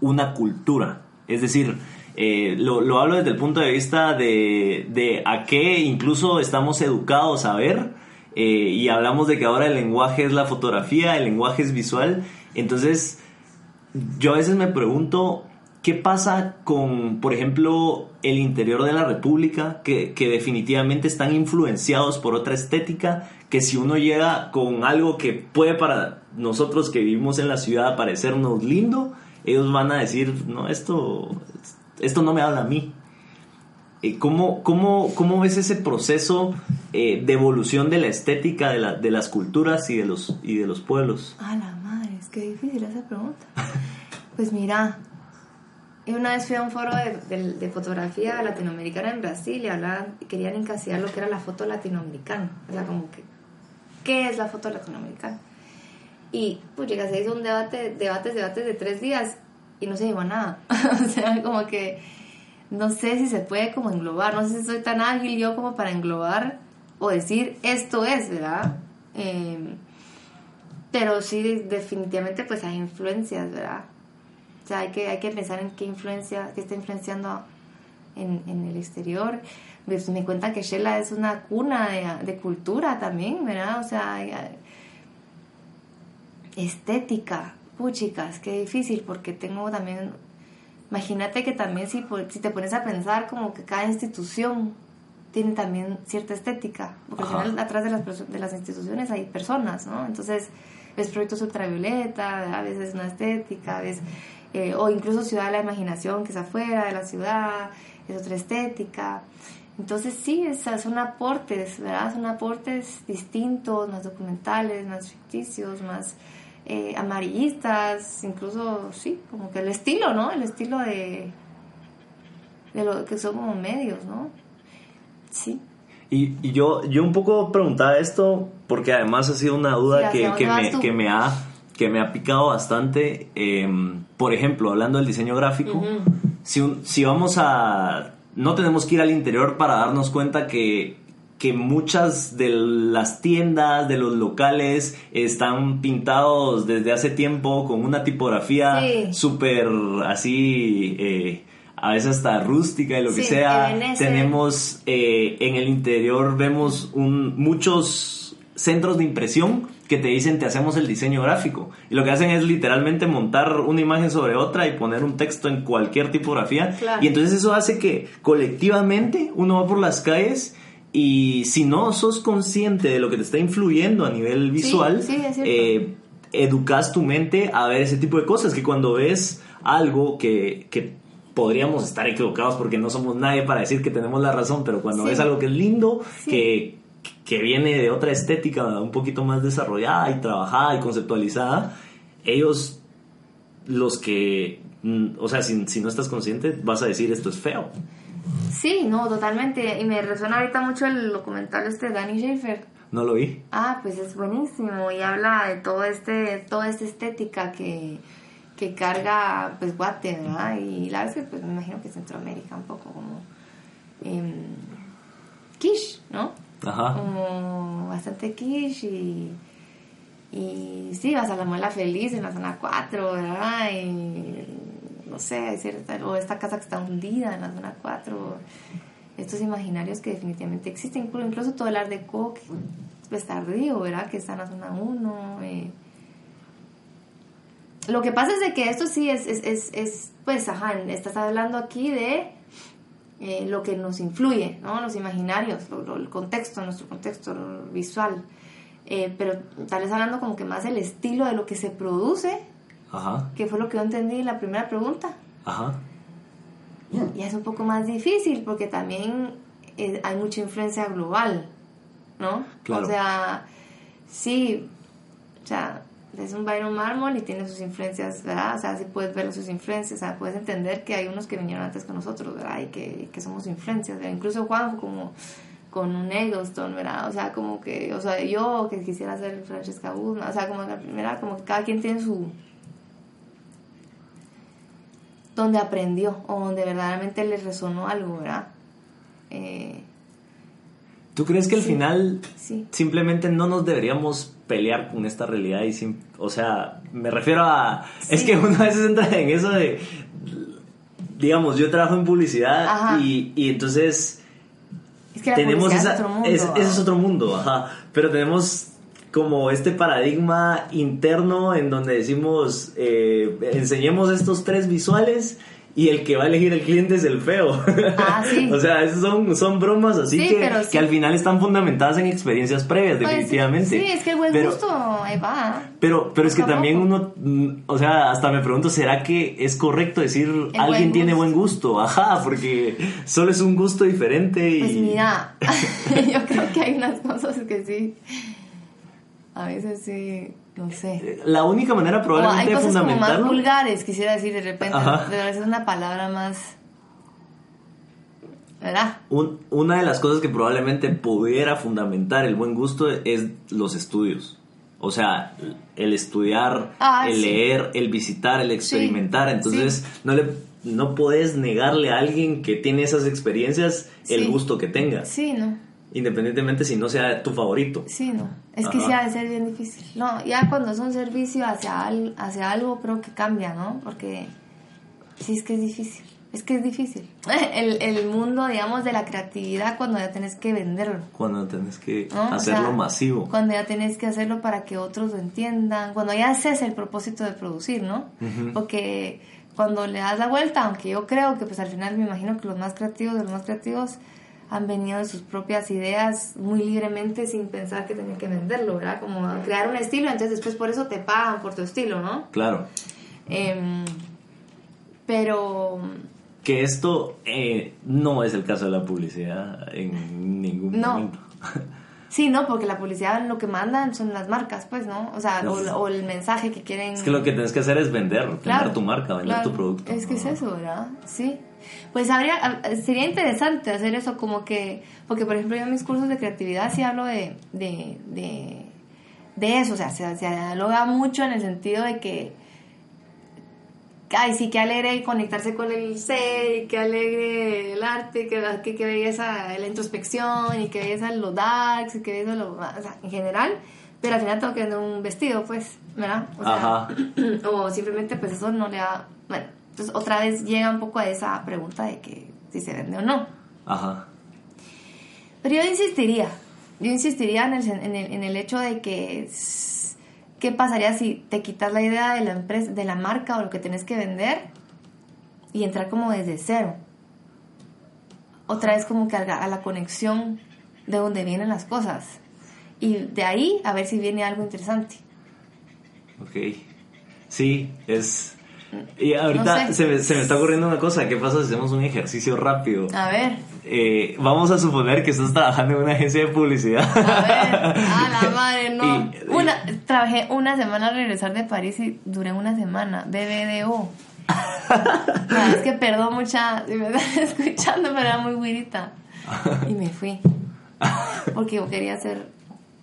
una cultura. Es decir, eh, lo, lo hablo desde el punto de vista de, de a qué incluso estamos educados a ver. eh, y hablamos de que ahora el lenguaje es la fotografía, el lenguaje es visual. Entonces, yo a veces me pregunto qué pasa con, por ejemplo, el interior de la República, que, definitivamente están influenciados por otra estética, que si uno llega con algo que puede para nosotros que vivimos en la ciudad parecernos lindo, ellos van a decir, no, esto, esto no me habla a mí. Eh, ¿Cómo, cómo, cómo ves ese proceso eh, de evolución de la estética de las culturas y de los, y de los pueblos? A la madre, es que difícil esa pregunta. Pues mira, yo una vez fui a un foro de, de- fotografía latinoamericana en Brasil y hablaban, querían encasillar lo que era la foto latinoamericana. O sea, como que, ¿qué es la foto latinoamericana? Y pues llega, se hizo un debate, debates, debates de tres días y no se llegó a nada. o sea, como que no sé si se puede como englobar, no sé si soy tan ágil yo como para englobar o decir esto es, ¿verdad? Em, pero sí, de- definitivamente pues hay influencias, ¿verdad? O sea, hay que, hay que pensar en qué influencia, qué está influenciando en, en el exterior. Pues me cuentan que Shela es una cuna de, de cultura también, ¿verdad? O sea, estética, puchicas, qué difícil, porque tengo también, imagínate que también si, si te pones a pensar como que cada institución tiene también cierta estética, porque Ajá. al final atrás de las, de las instituciones hay personas, ¿no? Entonces, ves proyectos ultravioleta, a veces una estética, ves, eh, o incluso Ciudad de la Imaginación, que es afuera de la ciudad, es otra estética. Entonces sí, esas son aportes, ¿verdad? Son aportes distintos, más documentales, más ficticios, más eh, amarillistas, incluso, sí, como que el estilo, ¿no? El estilo de, de lo que son como medios, ¿no? Sí. Y, y yo, yo un poco preguntaba esto porque además ha sido una duda Sí, que, ¿hacia que me, que, me ha, que me ha picado bastante. Em, por ejemplo, hablando del diseño gráfico, si, un- si vamos a... No tenemos que ir al interior para darnos cuenta que, que muchas de las tiendas, de los locales, están pintados desde hace tiempo con una tipografía Sí. súper así... eh, a veces hasta rústica y lo que sea. Tenemos eh, en el interior vemos un, muchos centros de impresión que te dicen te hacemos el diseño gráfico y lo que hacen es literalmente montar una imagen sobre otra y poner un texto en cualquier tipografía Claro. y entonces eso hace que colectivamente uno va por las calles y si no sos consciente de lo que te está influyendo a nivel visual sí, eh, educas tu mente a ver ese tipo de cosas que cuando ves algo que, que podríamos estar equivocados porque no somos nadie para decir que tenemos la razón, pero cuando Sí. ves algo que es lindo, que, que viene de otra estética un poquito más desarrollada y trabajada y conceptualizada, ellos, los que, mm, o sea, si, si no estás consciente, vas a decir esto es feo. Sí, no, totalmente. Y me resuena ahorita mucho el documental este de Danny Schaefer. No lo vi. Ah, pues es buenísimo y habla de todo este, toda esta estética que, que carga pues Guate, ¿verdad? Y la verdad es que pues, me imagino que Centroamérica un poco como em, quiche, ¿no? Ajá. Como bastante quiche y, y sí, vas a la muela feliz en la zona 4, ¿verdad? Y no sé, cierta, o esta casa que está hundida en la zona 4, estos imaginarios que definitivamente existen, incluso, todo el art deco que pues tardío, ¿verdad? Que está en la zona 1. eh. Lo que pasa es de que esto sí es, es, es, es, pues, ajá, estás hablando aquí de eh, lo que nos influye, ¿no? Los imaginarios, lo- lo- el contexto, nuestro contexto visual. Eh, pero tal vez hablando como que más el estilo de lo que se produce, Ajá, que fue lo que yo entendí en la primera pregunta. ajá. Y es un poco más difícil porque también eh, hay mucha influencia global, ¿no? Claro. O sea, sí, o sea, es un Byron Mármol y tiene sus influencias, ¿verdad? O sea, sí puedes ver sus influencias, o sea, puedes entender que hay unos que vinieron antes que nosotros, ¿verdad? Y que, que somos influencias, ¿verdad? Incluso Juanjo como con un Eggleston, ¿verdad? O sea, como que, o sea, yo que quisiera ser Francesca Guzmán, o sea, como que, ¿verdad? Como que cada quien tiene su, donde aprendió o donde verdaderamente le resonó algo, ¿verdad? Eh, ¿Tú crees que al Sí. final sí. simplemente no nos deberíamos pelear con esta realidad y sim- o sea, me refiero a es que uno a veces entra en eso de digamos, yo trabajo en publicidad y, y entonces Es que la tenemos esa es otro mundo. es- ese es otro mundo, ajá, pero tenemos como este paradigma interno en donde decimos eh, enseñemos estos tres visuales y el que va a elegir el cliente es el feo. Ah, sí. o sea, esas son, son bromas así Sí, que, sí. que al final están fundamentadas en experiencias previas, Pues, definitivamente. Sí, es que el buen Pero- gusto ahí va. Pero, pero es que también uno, mm, o sea, hasta me pregunto, ¿será que es correcto decir alguien buen tiene buen gusto? Ajá, porque solo es un gusto diferente y... Pues mira, yo creo que hay unas cosas que sí. A veces sí, no sé. La única manera hay probablemente de cosas como más fundamentarlo... vulgares, quisiera decir de repente. Ajá. Pero esa es una palabra más. ¿Verdad? un- una de las cosas que probablemente pudiera fundamentar el buen gusto es los estudios. O sea, el estudiar, Ah, el sí. leer, el visitar, el experimentar. Sí, Entonces, no le no puedes negarle a alguien que tiene esas experiencias el gusto que tenga, Sí, no. Independientemente si no sea tu favorito. Sí, no. Es que Ajá. sí ha de ser bien difícil. No, ya cuando es un servicio hacia, al- hacia algo, creo que cambia, ¿no? Porque sí es que es difícil. Es que es difícil. El, el mundo, digamos, de la creatividad cuando ya tenés que venderlo. Cuando tenés que ¿no? O hacerlo sea, masivo. Cuando ya tenés que hacerlo para que otros lo entiendan. Cuando ya haces el propósito de producir, ¿no? Porque cuando le das la vuelta, aunque yo creo que pues al final me imagino que los más creativos de los más creativos han venido de sus propias ideas muy libremente sin pensar que tenían que venderlo, ¿verdad? Como crear un estilo, entonces después por eso te pagan por tu estilo, ¿no? Claro. Em, pero Que esto eh, no es el caso de la publicidad en ningún No. momento. sí, ¿no? Porque la publicidad lo que mandan son las marcas, pues, ¿no? O sea, o, o el mensaje que quieren... Es que lo que tienes que hacer es vender, vender tu marca, vender claro. tu producto. Es que es eso, ¿verdad? Sí. Pues habría, sería interesante hacer eso como que, porque por ejemplo yo en mis cursos de creatividad sí hablo de, de, de, de eso, o sea, se, se dialoga mucho en el sentido de que, ay, sí, que alegre conectarse con el ser, y que alegre el arte, que, que, que belleza la introspección, y que belleza los darks, y que belleza lo, o sea, en general, pero al final tengo que vender un vestido, pues, ¿verdad? O sea, Ajá. o simplemente pues eso no le da bueno entonces otra vez llega un poco a esa pregunta de que si se vende o no Ajá. pero yo insistiría yo insistiría en el, en el, en el hecho de que qué pasaría si te quitas la idea de la empresa de la marca o lo que tenés que vender y entrar como desde cero otra vez como que a la, a la conexión de donde vienen las cosas y de ahí a ver si viene algo interesante Ok. Sí, es... Y ahorita No sé. se, me, se me está ocurriendo una cosa. ¿Qué pasa si hacemos un ejercicio rápido? a ver Eh, vamos a suponer que estás trabajando en una agencia de publicidad. A ver, a la madre, no. Y- Una, trabajé una semana al regresar de París y duré una semana. BBDO. La es que perdón mucha. Si me están escuchando, pero era muy güirita. Y me fui. Porque yo quería hacer.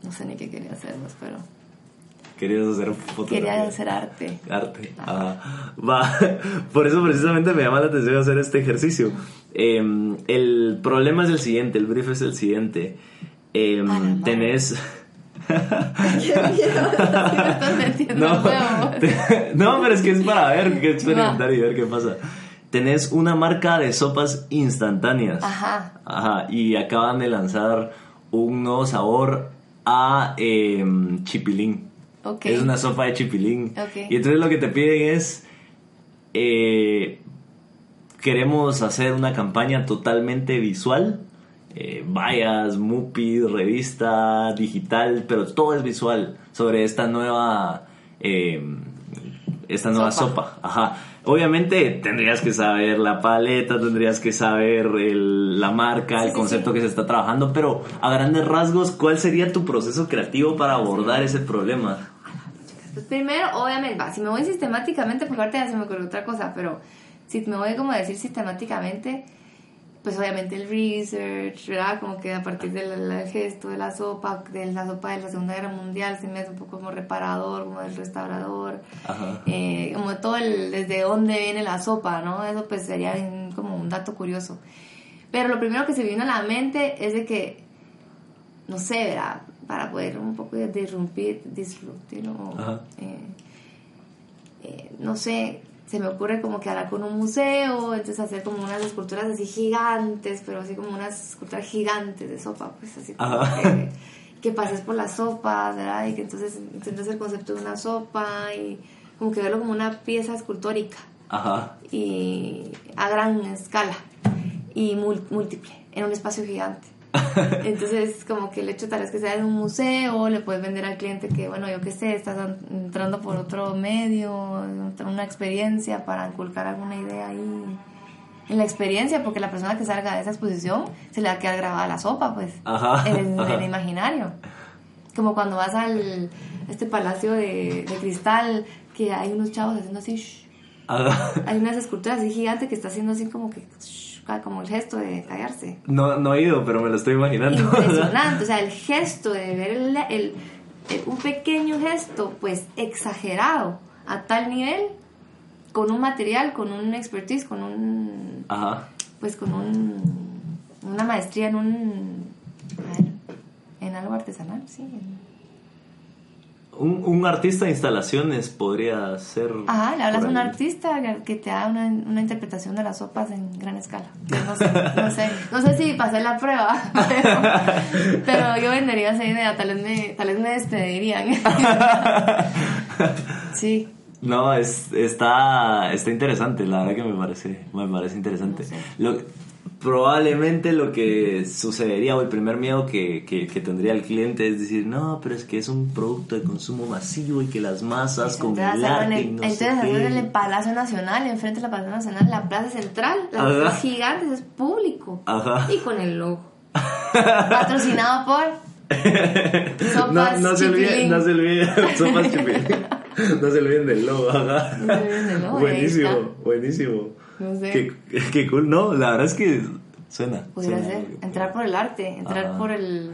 No sé ni qué quería hacer, pues, pero. Querías hacer fotografía. Quería hacer arte. Arte. Ajá. Va. Por eso precisamente me llama la atención hacer este ejercicio. Eh, el problema es el siguiente, el brief es el siguiente. Eh, tenés... No, te- no, pero es que es para ver, que experimentar y ver qué pasa. Tenés una marca de sopas instantáneas. Ajá. Ajá, y acaban de lanzar un nuevo sabor a em, chipilín. Es una sopa de chipilín. Y entonces lo que te piden es eh, queremos hacer una campaña totalmente visual. Eh, vallas, Mupi, revista, digital, pero todo es visual sobre esta nueva eh, esta nueva sopa. Ajá. Obviamente tendrías que saber la paleta, tendrías que saber el- la marca, el concepto que se está trabajando, pero a grandes rasgos, ¿cuál sería tu proceso creativo para abordar ese problema? Pues primero, obviamente, va, si me voy sistemáticamente, porque ahorita ya se me ocurrió otra cosa, pero si me voy como a decir sistemáticamente, pues obviamente el research, ¿verdad? Como que a partir del, del gesto de la sopa, de la sopa de la Segunda Guerra Mundial, se me hace un poco como reparador, como del restaurador, eh, como todo el, desde dónde viene la sopa, ¿no? Eso pues sería un- como un dato curioso. Pero lo primero que se vino a la mente es de que, no sé, ¿verdad? Para poder un poco disrumpir, disruptir, o, Ajá. eh, eh, no sé, se me ocurre como que hablar con un museo, entonces hacer como unas esculturas así gigantes, pero así como unas esculturas gigantes de sopa, pues así como que, que pases por las sopas, ¿verdad? Y que entonces entiendas el concepto de una sopa y como que verlo como una pieza escultórica Ajá. y a gran escala y múltiple en un espacio gigante. Entonces, como que el hecho tal vez que sea en un museo, le puedes vender al cliente que, bueno, yo qué sé, estás an- entrando por otro medio, una experiencia para inculcar alguna idea ahí en la experiencia, porque la persona que salga de esa exposición se le va a quedar grabada la sopa, pues, Ajá, en, ajá. el imaginario. Como cuando vas al este palacio de, de cristal, que hay unos chavos haciendo así, shh, Ajá. hay unas esculturas así gigantes que está haciendo así como que shh, como el gesto de callarse. No, no he ido, pero me lo estoy imaginando. Impresionante, o sea, el gesto de ver el, el- el- un pequeño gesto pues exagerado a tal nivel con un material, con un expertise, con un Ajá. pues con un una maestría en un a ver, en algo artesanal, sí. en- Un, un artista de instalaciones podría ser. Ajá, le hablas a un artista que te haga una, una interpretación de las sopas en gran escala. No sé, no sé, no sé si pasé la prueba, pero, pero yo vendería esa idea, tal vez me, tal vez me despedirían. Sí, No, es, está, está interesante, la verdad que me parece, me parece interesante. No sé. Lo, probablemente lo que sucedería o el primer miedo que, que, que tendría el cliente es decir, no, pero es que es un producto de consumo masivo y que las masas con entonces el hacerlo en arte el, no entonces en el Palacio Nacional, enfrente de la Palacio Nacional, la Plaza Central, las Ajá. cosas gigantes, es público. Ajá. Y con el logo. Patrocinado por Sopas No, no se olviden, no se olviden, sopas. No se olviden del logo, ajá. No se olviden del logo, Buenísimo, buenísimo. No sé. Qué, qué cool, no, la verdad es que suena. Pudiera suena ser, entrar por el arte, entrar Ajá. por el,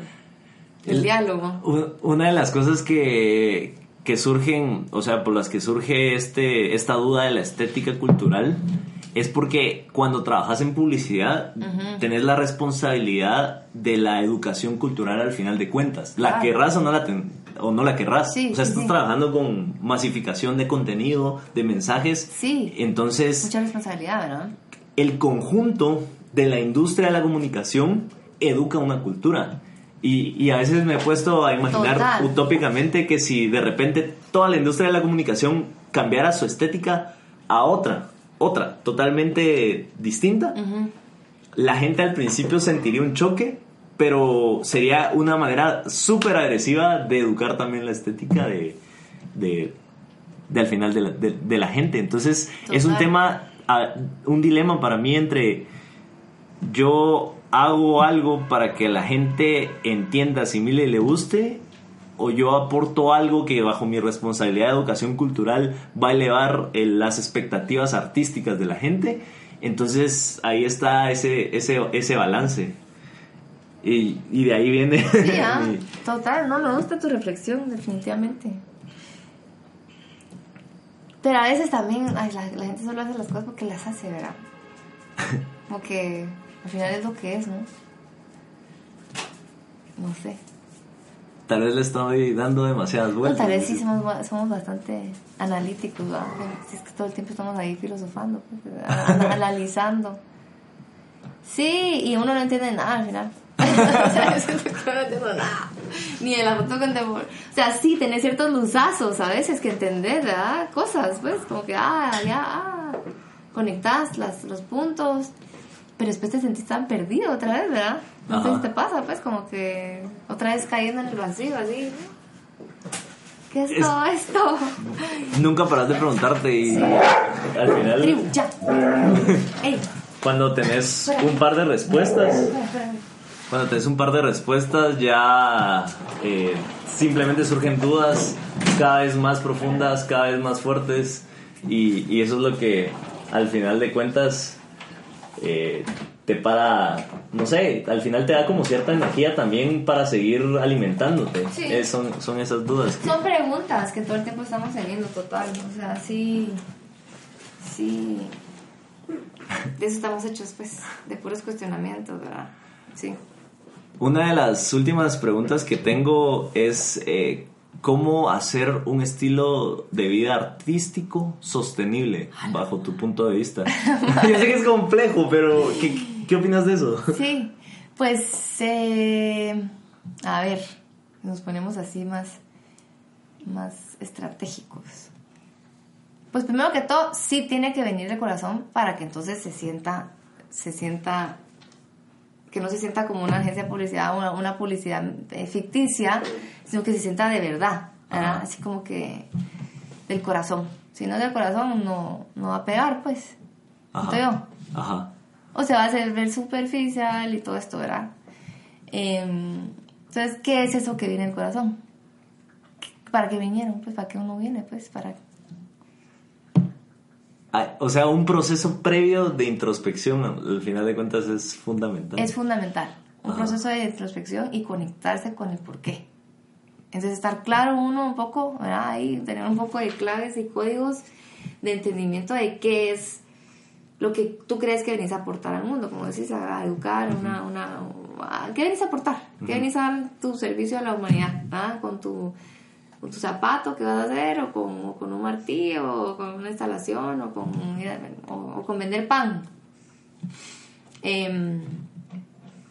el, El- diálogo. Un- Una de las cosas que, que surgen, o sea, por las que surge este, esta duda de la estética cultural, es porque cuando trabajas en publicidad, tenés la responsabilidad de la educación cultural al final de cuentas. La querrás o no la, ten- o no la querrás. Sí, o sea, estás sí. trabajando con masificación de contenido, de mensajes. Sí. Entonces, Mucha responsabilidad, ¿verdad? el conjunto de la industria de la comunicación educa una cultura. Y, y a veces me he puesto a imaginar Total. utópicamente que si de repente toda la industria de la comunicación cambiara su estética a otra, otra, totalmente distinta, la gente al principio sentiría un choque, pero sería una manera súper agresiva de educar también la estética de, de, de al final de la, de- de la gente. Entonces es un tema, ah, un dilema para mí entre yo hago algo para que la gente entienda, asimile y le guste, o yo aporto algo que bajo mi responsabilidad de educación cultural va a elevar eh, las expectativas artísticas de la gente. Entonces ahí está ese, ese, ese balance. Y, y de ahí viene... Sí, ah, mi- total, no, me gusta tu reflexión, definitivamente. Pero a veces también, ay, la, la gente solo hace las cosas porque las hace, ¿verdad? Como que al final es lo que es, ¿no? No sé. Tal vez le estoy dando demasiadas No, vueltas. tal vez sí somos, somos bastante analíticos, ¿verdad? Si es que todo el tiempo estamos ahí filosofando, pues, ana- analizando. Sí, y uno no entiende nada al final. o sea, es que no entiendo nada. Ni de la foto contemporánea. O sea, sí, tenés ciertos luzazos a veces que entender, ¿verdad? Cosas, pues, como que, ah, ya, ah. conectas las, los puntos, pero después te sentís tan perdido otra vez, ¿verdad? No sé si te pasa, pues, como que otra vez cayendo en el vacío, así. ¿Qué es, Es- todo esto? Nunca paras de preguntarte y al final, Tribu, ya. Ey, cuando tenés un par de respuestas, cuando tenés un par de respuestas ya eh, simplemente surgen dudas cada vez más profundas, cada vez más fuertes y, y eso es lo que al final de cuentas eh, te para, no sé, al final te da como cierta energía también para seguir alimentándote. Sí. Eh, son, son esas dudas. que- Son preguntas que todo el tiempo estamos teniendo, total. O sea, sí. Sí. De eso estamos hechos, pues, de puros cuestionamientos, ¿verdad? Sí. Una de las últimas preguntas que tengo es eh, cómo hacer un estilo de vida artístico sostenible bajo tu punto de vista. Yo sé que es complejo, pero ¿qué, qué opinas de eso? Sí, pues, eh, a ver, nos ponemos así más, más estratégicos. Pues primero que todo, sí tiene que venir de corazón para que entonces se sienta, se sienta, que no se sienta como una agencia de publicidad, una, una publicidad eh, ficticia, sino que se sienta de verdad, ¿verdad? Ajá. así como que del corazón. Si no es del corazón, no, no va a pegar, pues. ¿Siento yo? Ajá. O se va a hacer ver superficial y todo esto, ¿verdad? Em, entonces, ¿qué es eso que viene del corazón? ¿Para qué vinieron? Pues, ¿para qué uno viene? Pues, para... Ah, O sea, un proceso previo de introspección, al final de cuentas, es fundamental. Es fundamental. Un Ajá. proceso de introspección y conectarse con el porqué. Entonces, estar claro uno un poco, ¿verdad? Ahí, tener un poco de claves y códigos de entendimiento de qué es lo que tú crees que venís a aportar al mundo, como decís, a, a educar, una, una, a- ¿qué venís a aportar? ¿Qué venís a dar tu servicio a la humanidad? ¿ah? Con tu con tu zapato que vas a hacer, o con, o con un martillo, o con una instalación, o con, o, o con vender pan. Em,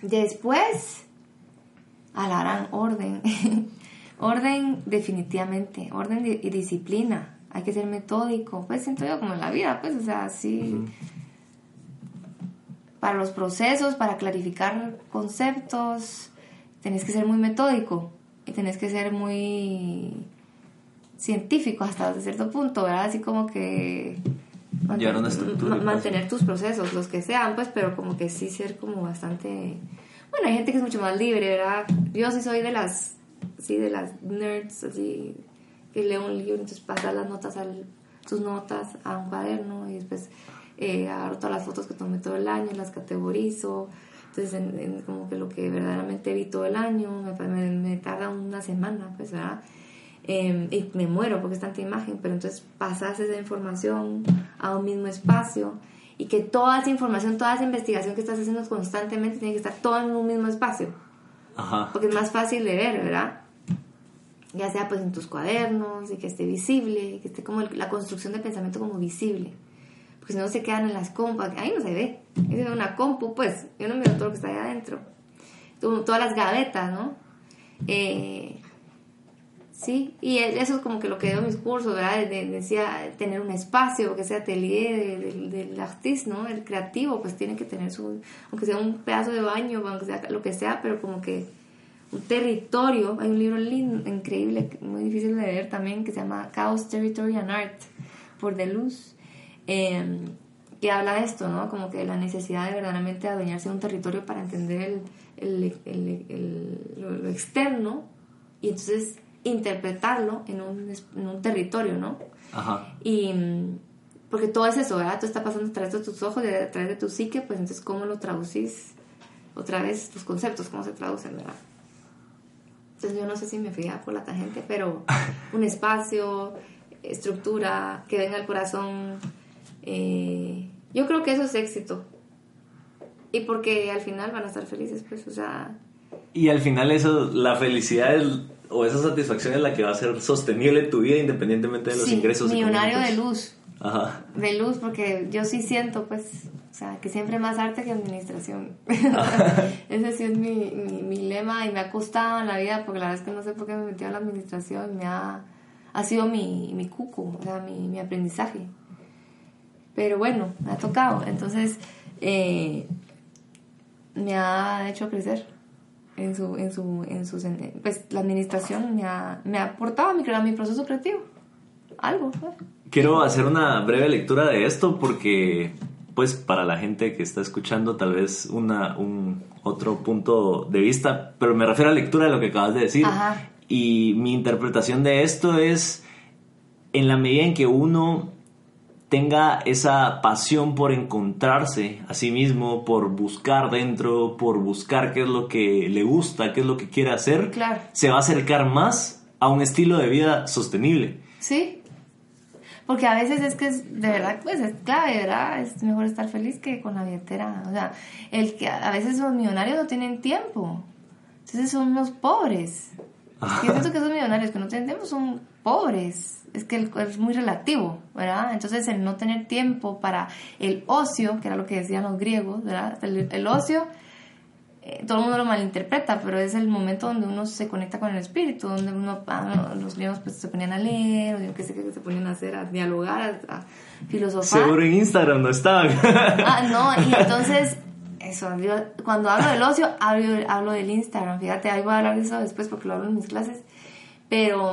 después, alarán orden. orden definitivamente, orden y disciplina. Hay que ser metódico, pues siento yo como en la vida, pues, o sea, sí. Para los procesos, para clarificar conceptos, tenés que ser muy metódico y tenés que ser muy científico hasta cierto punto, ¿verdad? Así como que Llevar una estructura y ma- mantener tus procesos, los que sean, pues, pero como que sí ser como bastante... Bueno, hay gente que es mucho más libre, ¿verdad? Yo sí soy de las, sí, de las nerds, así, que leo un libro, entonces pasa las notas, al, sus notas a un cuaderno y después eh, agarro todas las fotos que tomé todo el año, las categorizo, entonces en, en como que lo que verdaderamente vi todo el año, me, me, me tarda una semana, pues, ¿verdad? Eh, y me muero porque es tanta imagen, pero entonces pasas esa información a un mismo espacio y que toda esa información, toda esa investigación que estás haciendo constantemente tiene que estar todo en un mismo espacio, Ajá. porque es más fácil de ver, ¿verdad? Ya sea pues en tus cuadernos y que esté visible, que esté como el- la construcción de pensamiento como visible, porque si no se quedan en las compas, ahí no se ve, ve una compu, pues yo no miro todo lo que está ahí adentro, todas las gavetas, ¿no? Eh, Sí, y e- eso es como que lo que veo en mis cursos, ¿verdad? De- de- decía tener un espacio, que sea atelier de- de- del artista, ¿no? El creativo, pues tiene que tener su, aunque sea un pedazo de baño, aunque sea lo que sea, pero como que territorio. Hay un libro lindo, increíble, muy difícil de leer también, que se llama Chaos, Territory and Art, por Deleuze, eh, que habla de esto, ¿no? Como que la necesidad de verdaderamente adueñarse de un territorio para entender el, el- el- lo, lo externo y entonces interpretarlo en un, en un territorio, ¿no? Ajá. Y mm, porque todo es eso, ¿verdad? Todo está pasando a través de tus ojos, a través de tu psique, pues entonces cómo lo traducís otra vez, tus conceptos, cómo se traducen, ¿verdad? Entonces yo no sé si me fui a por la tangente, pero un espacio, estructura, que venga al corazón, eh, yo creo que eso es éxito. Y porque al final van a estar felices, pues, o sea, Y al final eso, la felicidad es- o esa satisfacción es la que va a ser sostenible en tu vida independientemente de los sí, ingresos millonario de luz. Ajá. de luz, porque yo sí siento, pues, o sea, que siempre más arte que administración. Ese sí es mi, mi, mi lema y me ha costado en la vida, porque la verdad es que no sé por qué me metí a la administración, me ha, ha sido mi, mi cuco, o sea, mi, mi aprendizaje. pero bueno, me ha tocado. Entonces, eh, me ha hecho crecer en su, en su, en sus, pues la administración me ha, me ha aportado a mi, a mi proceso creativo. Algo. Quiero hacer una breve lectura de esto porque, pues, para la gente que está escuchando, tal vez una, un otro punto de vista, pero me refiero a la lectura de lo que acabas de decir. Ajá. Y mi interpretación de esto es, en la medida en que uno tenga esa pasión por encontrarse a sí mismo, por buscar dentro, por buscar qué es lo que le gusta, qué es lo que quiere hacer, Claro. se va a acercar más a un estilo de vida sostenible. Sí. Porque a veces es que es, de verdad, pues es clave, ¿verdad? Es mejor estar feliz que con la billetera. O sea, el que a veces los millonarios no tienen tiempo. Entonces son los pobres. Yo siento que esos millonarios que no tienen tiempo son pobres. Es que el- es muy relativo, ¿verdad? Entonces el no tener tiempo para el ocio, que era lo que decían los griegos, ¿verdad? El, el ocio, eh, todo el mundo lo malinterpreta, pero es el momento donde uno se conecta con el espíritu, donde uno, ah, los griegos pues se ponían a leer, o yo qué sé qué se ponían a hacer, a dialogar, a, a filosofar. Seguro en Instagram no estaban. Ah, no, y entonces, eso, yo cuando hablo del ocio, hablo, hablo del Instagram, fíjate, ahí voy a hablar de eso después porque lo hablo en mis clases, pero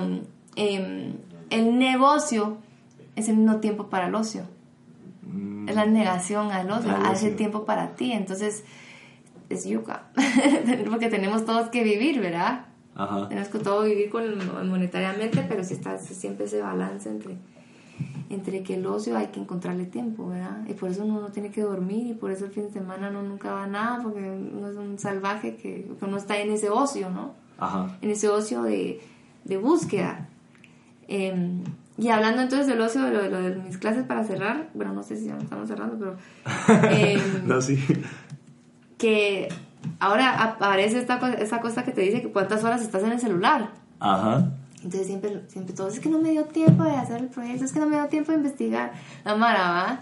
em, el negocio es el no tiempo para el ocio, es la negación al ocio, Al ocio. tiempo para ti, entonces es yuca, porque tenemos todos que vivir, ¿verdad? Ajá. Tenemos que todo vivir con monetariamente, pero si está siempre ese balance entre, entre que el ocio hay que encontrarle tiempo, ¿verdad? Y por eso uno no tiene que dormir y por eso el fin de semana no nunca va a nada, porque uno es un salvaje que, que uno está en ese ocio, ¿no? Ajá. En ese ocio de, de búsqueda. Eh, y hablando entonces del ocio, de lo, de lo de mis clases para cerrar, bueno, no sé si ya estamos cerrando, pero... eh, No, sí. Que ahora aparece esta, co- esta cosa que te dice que cuántas horas estás en el celular. Ajá. Entonces siempre, siempre todo es que no me dio tiempo de hacer el proyecto, es que no me dio tiempo de investigar. La mara, ¿va?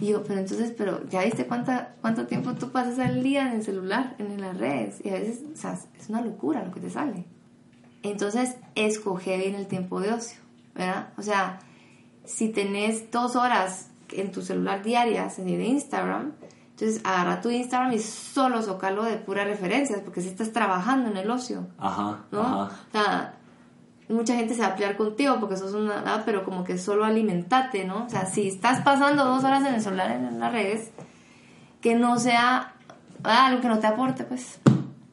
Y yo, pero entonces, pero ya viste cuánta, cuánto tiempo tú pasas al día en el celular, en las redes. Y a veces, o sea, es una locura lo que te sale. Entonces, escoge bien el tiempo de ocio, ¿verdad? O sea, si tenés dos horas en tu celular diarias en de Instagram, entonces agarra tu Instagram y solo socalo de puras referencias, porque si estás trabajando en el ocio. Ajá. ¿no? Ajá. O sea, mucha gente se va a pelear contigo porque sos una, ah, pero como que solo alimentate, ¿no? O sea, si estás pasando dos horas en el celular en las redes, que no sea ah, algo que no te aporte, pues.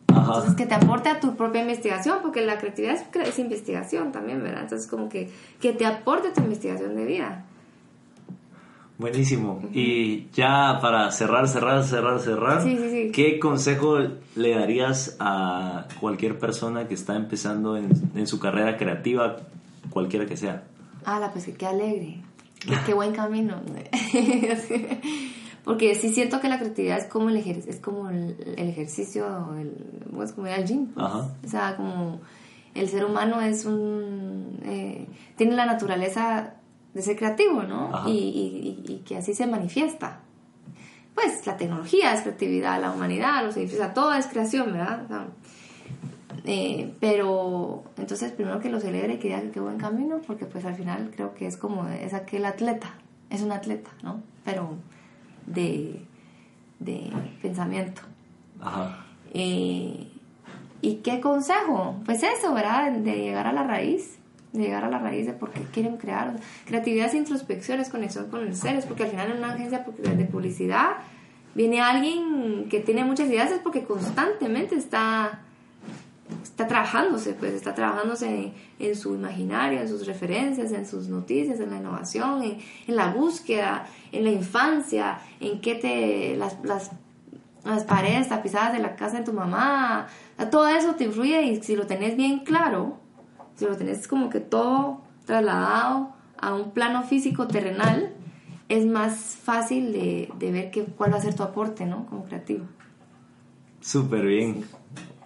Entonces, Ajá. que te aporte a tu propia investigación, porque la creatividad es, es investigación también, ¿verdad? Entonces, como que, que te aporte tu investigación de vida. Buenísimo. Y ya para cerrar, cerrar, cerrar, cerrar, Sí, sí, sí. ¿qué consejo le darías a cualquier persona que está empezando en, en su carrera creativa, cualquiera que sea? Ah, pues que qué alegre. Qué, qué buen camino. Porque sí siento que la creatividad es como el, ejer- es como el, el ejercicio, el, pues como ir al gym. pues. Ajá. O sea, como el ser humano es un... eh, tiene la naturaleza de ser creativo, ¿no? Y, y- y- que así se manifiesta. Pues la tecnología es creatividad, la humanidad, los edificios, o sea, todo es creación, ¿verdad? O sea, eh, pero entonces primero que lo celebre y que diga que qué buen camino, porque pues al final creo que es como, es aquel atleta, es un atleta, ¿no? Pero de, de pensamiento. Ajá. Eh, ¿Y qué consejo? Pues eso, ¿verdad? De llegar a la raíz, de llegar a la raíz de por qué quieren crear. Creatividad es introspección, conexión con el ser, es porque al final en una agencia de publicidad viene alguien que tiene muchas ideas, es porque constantemente está está trabajándose, pues está trabajándose en, su imaginario, en sus referencias, en sus noticias, en la innovación, en, la búsqueda, en la infancia, en qué te las, las, las paredes tapizadas de la casa de tu mamá, todo eso te influye y si lo tenés bien claro, si lo tenés como que todo trasladado a un plano físico terrenal, es más fácil de, de ver que, cuál va a ser tu aporte, ¿no? Como creativo. Súper bien.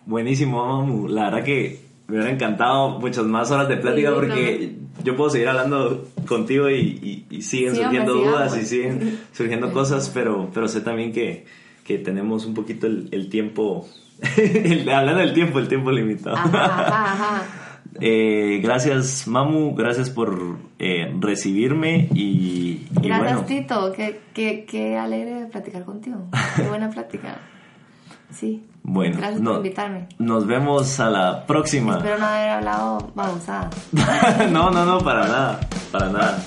Buenísimo, Mamu. La verdad que me hubiera encantado muchas más horas de plática Sí, porque yo puedo seguir hablando contigo y, y- y siguen Sí, hombre, surgiendo sigamos. dudas y siguen surgiendo cosas, pero, pero sé también que, que tenemos un poquito el, el tiempo, el- hablando del tiempo, el tiempo limitado. Ajá, ajá, ajá. Eh, gracias, Mamu. Gracias por eh, recibirme y, y Gracias, bueno. Tito. Qué, qué, qué alegre platicar contigo. Qué buena plática. Sí. Bueno, Gracias no- por invitarme. Nos vemos a la próxima. Espero no haber hablado babosada. no, no, no, para nada. Para nada.